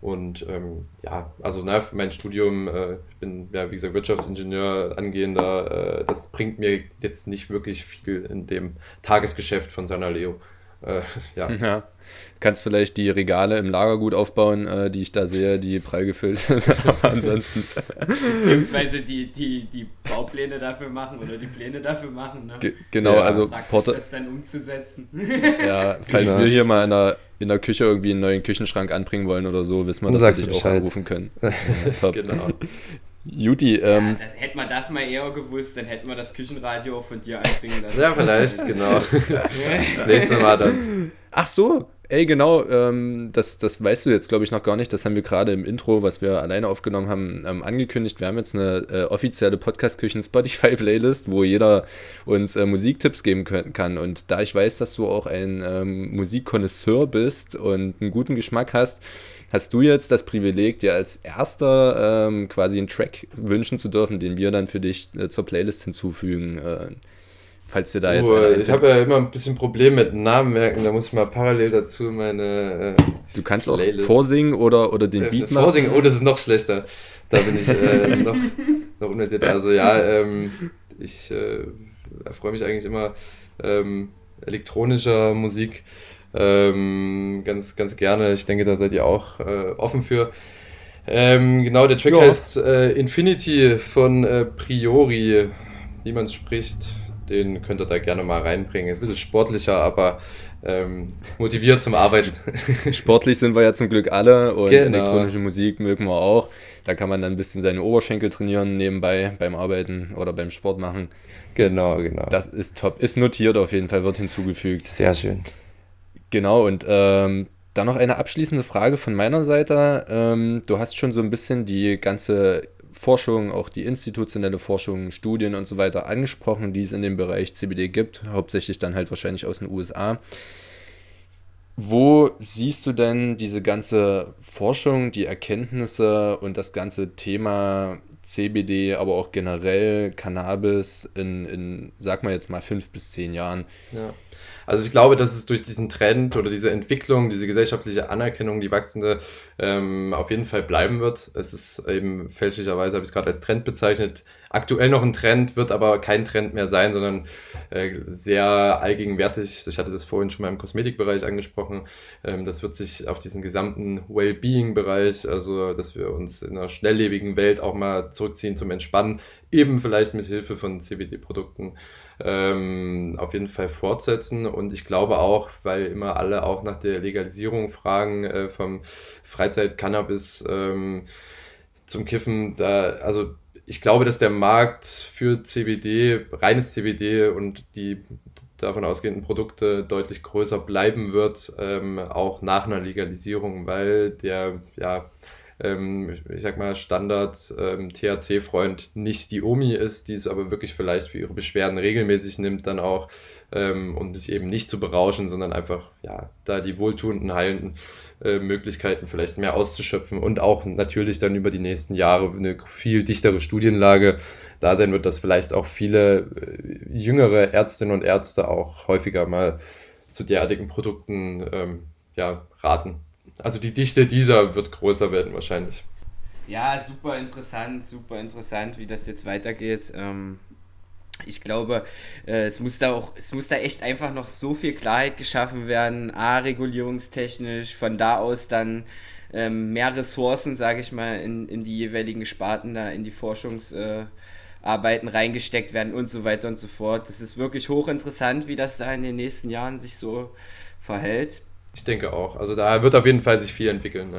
Und ähm, ja, also na, mein Studium, äh, ich bin ja wie gesagt Wirtschaftsingenieur, angehender, äh, das bringt mir jetzt nicht wirklich viel in dem Tagesgeschäft von Sanaleo. Äh, ja. ja. Kannst vielleicht die Regale im Lagergut aufbauen, äh, die ich da sehe, die prall gefüllt sind. Aber ansonsten. Beziehungsweise die, die, die Baupläne dafür machen oder die Pläne dafür machen. Ne? Ge genau, ja, also Porter das dann umzusetzen. Ja, falls genau. wir hier mal in der, in der Küche irgendwie einen neuen Küchenschrank anbringen wollen oder so, wissen wir, dass wir dich auch anrufen können. Ja, top. genau. Juti, ähm. Ja, hätten wir das mal eher gewusst, dann hätten wir das Küchenradio auch von dir einbringen lassen. Ja, vielleicht, genau. Nächstes Mal dann. Ach so, ey, genau, ähm, das, das weißt du jetzt, glaube ich, noch gar nicht. Das haben wir gerade im Intro, was wir alleine aufgenommen haben, ähm, angekündigt. Wir haben jetzt eine äh, offizielle Podcast-Küchen-Spotify-Playlist, wo jeder uns äh, Musiktipps geben können, kann. Und da ich weiß, dass du auch ein ähm, Musikkonnoisseur bist und einen guten Geschmack hast, hast du jetzt das Privileg, dir als erster ähm, quasi einen Track wünschen zu dürfen, den wir dann für dich äh, zur Playlist hinzufügen. Äh, Falls dir da jetzt. Oh, ich habe ja immer ein bisschen Probleme mit Namen merken, da muss ich mal parallel dazu meine. Äh, du kannst Playlist. auch vorsingen oder, oder den Beat machen. Vorsingen, oh, das ist noch schlechter. Da bin ich äh, noch, noch unversiert. Also ja, ähm, ich äh, erfreue mich eigentlich immer ähm, elektronischer Musik ähm, ganz, ganz gerne. Ich denke, da seid ihr auch äh, offen für. Ähm, genau, der Track ja. heißt äh, Infinity von Priori, wie man es spricht den könnt ihr da gerne mal reinbringen. Ein bisschen sportlicher, aber ähm, motiviert zum Arbeiten. Sportlich sind wir ja zum Glück alle und genau. elektronische Musik mögen wir auch. Da kann man dann ein bisschen seine Oberschenkel trainieren nebenbei beim Arbeiten oder beim Sport machen. Genau, genau. Das ist top. Ist notiert auf jeden Fall, wird hinzugefügt. Sehr schön. Genau, und ähm, dann noch eine abschließende Frage von meiner Seite. Ähm, du hast schon so ein bisschen die ganze Forschung, auch die institutionelle Forschung, Studien und so weiter angesprochen, die es in dem Bereich CBD gibt, hauptsächlich dann halt wahrscheinlich aus den USA. Wo siehst du denn diese ganze Forschung, die Erkenntnisse und das ganze Thema CBD, aber auch generell Cannabis in, in sag mal jetzt mal, fünf bis zehn Jahren? Ja. Also ich glaube, dass es durch diesen Trend oder diese Entwicklung, diese gesellschaftliche Anerkennung, die wachsende, ähm, auf jeden Fall bleiben wird. Es ist eben fälschlicherweise, habe ich es gerade als Trend bezeichnet, aktuell noch ein Trend, wird aber kein Trend mehr sein, sondern äh, sehr allgegenwärtig. Ich hatte das vorhin schon mal im Kosmetikbereich angesprochen. Ähm, das wird sich auf diesen gesamten Wellbeing-Bereich, also dass wir uns in einer schnelllebigen Welt auch mal zurückziehen zum Entspannen, eben vielleicht mit Hilfe von CBD-Produkten ähm, auf jeden Fall fortsetzen. Und ich glaube auch, weil immer alle auch nach der Legalisierung fragen äh, vom Freizeit-Cannabis ähm, zum Kiffen, da, also ich glaube, dass der Markt für CBD, reines CBD und die davon ausgehenden Produkte deutlich größer bleiben wird, ähm, auch nach einer Legalisierung, weil der, ja, ähm, ich sag mal, Standard ähm, nicht die Omi ist, die es aber wirklich vielleicht für ihre Beschwerden regelmäßig nimmt, dann auch, ähm, um sich eben nicht zu berauschen, sondern einfach, ja, da die wohltuenden, heilenden äh, Möglichkeiten vielleicht mehr auszuschöpfen und auch natürlich dann über die nächsten Jahre eine viel dichtere Studienlage da sein wird, dass vielleicht auch viele äh, jüngere Ärztinnen und Ärzte auch häufiger mal zu derartigen Produkten ähm, ja, raten. Also die Dichte dieser wird größer werden wahrscheinlich. Ja, super interessant, super interessant, wie das jetzt weitergeht. Ähm, ich glaube, äh, es, muss da auch, es muss da echt einfach noch so viel Klarheit geschaffen werden, A, regulierungstechnisch, von da aus dann ähm, mehr Ressourcen, sage ich mal, in, in die jeweiligen Sparten, da in die Forschungsarbeiten reingesteckt werden und so weiter und so fort. Das ist wirklich hochinteressant, wie das da in den nächsten Jahren sich so verhält. Ich denke auch. Also da wird auf jeden Fall sich viel entwickeln.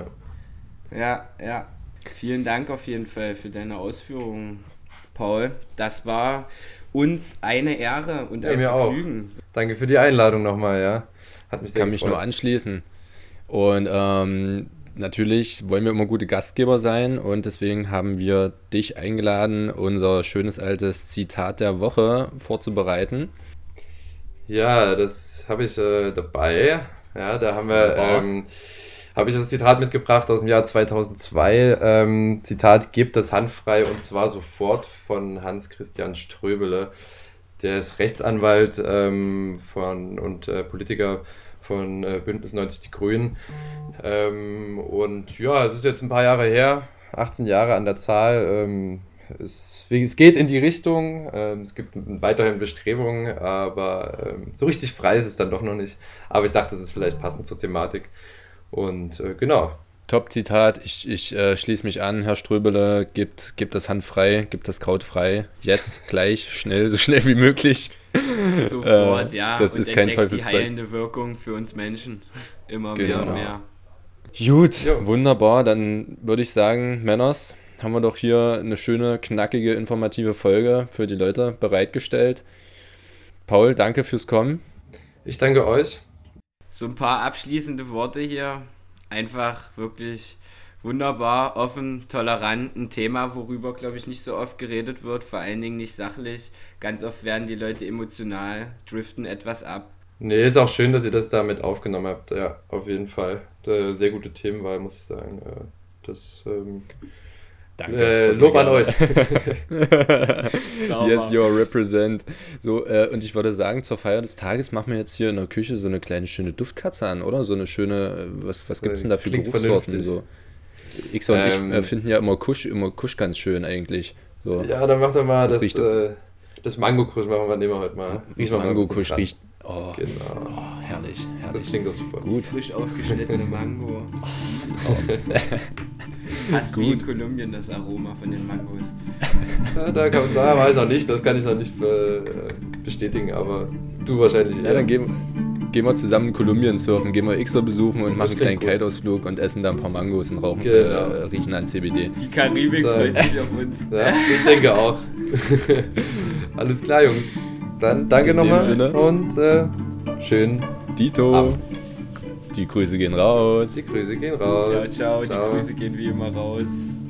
Ja, ja. ja. Vielen Dank auf jeden Fall für deine Ausführungen, Paul. Das war uns eine Ehre und ja, ein Vergnügen. Auch. Danke für die Einladung nochmal, ja. Hat mich sehr Kann gefreut. mich nur anschließen. Und ähm, natürlich wollen wir immer gute Gastgeber sein und deswegen haben wir dich eingeladen, unser schönes altes Zitat der Woche vorzubereiten. Ja, das habe ich äh, dabei. Ja, da haben wir, ähm, habe ich das Zitat mitgebracht aus dem Jahr 2002. Ähm, Zitat, gibt das handfrei und zwar sofort von Hans-Christian Ströbele. Der ist Rechtsanwalt ähm, von, und äh, Politiker von äh, Bündnis 90 Die Grünen. Ähm, und ja, es ist jetzt ein paar Jahre her, 18 Jahre an der Zahl. Ähm, es, es, geht in die Richtung, ähm, es gibt weiterhin Bestrebungen, aber ähm, so richtig frei ist es dann doch noch nicht. Aber ich dachte, es ist vielleicht passend zur Thematik. Und äh, genau. Top-Zitat, ich, ich äh, schließe mich an, Herr Ströbele, gibt, gibt das Hand frei, gibt das Kraut frei, jetzt, gleich, schnell, so schnell wie möglich. Sofort, äh, ja. Das und ist kein Teufelszeug. die heilende Wirkung für uns Menschen immer genau. mehr und mehr. Gut, jo. wunderbar, dann würde ich sagen, Männers, haben wir doch hier eine schöne, knackige, informative Folge für die Leute bereitgestellt. Paul, danke fürs Kommen. Ich danke euch. So ein paar abschließende Worte hier. Einfach wirklich wunderbar, offen, tolerant, ein Thema, worüber, glaube ich, nicht so oft geredet wird, vor allen Dingen nicht sachlich. Ganz oft werden die Leute emotional, driften etwas ab. Nee, ist auch schön, dass ihr das damit aufgenommen habt. Ja, auf jeden Fall. Sehr gute Themenwahl, muss ich sagen. Das ähm, Danke. Äh, Lob an euch. yes, you represent. So, äh, und ich würde sagen, zur Feier des Tages machen wir jetzt hier in der Küche so eine kleine schöne Duftkatze an, oder? So eine schöne, äh, was, was gibt es denn da für Geruchssorten? So? X und ähm, ich äh, finden ja immer Kusch, immer Kusch ganz schön eigentlich. So. Ja, dann macht er mal das, das, äh, das Mango-Kusch, machen wir, nehmen wir heute mal. Mango-Kusch riecht Oh, genau. Oh, herrlich, herrlich. Das klingt doch super. Gut. Frisch aufgeschnittene Mango. Oh. Fast Gut. wie in Kolumbien das Aroma von den Mangos. Ja, da, kann, da weiß ich noch nicht, das kann ich noch nicht äh, bestätigen, aber du wahrscheinlich eher. Ja, dann gehen, gehen wir zusammen in Kolumbien surfen, gehen wir Ixer besuchen und machen einen kleinen Kaltausflug und essen da ein paar Mangos und rauchen, genau. äh, riechen an CBD. Die Karibik freut sich auf uns. Ja, ich denke auch. Alles klar, Jungs. Dann danke nochmal und äh, schön. Dito. Abend. Die Grüße gehen raus. Die Grüße gehen raus. Ciao, ciao, ciao. Die Grüße gehen wie immer raus.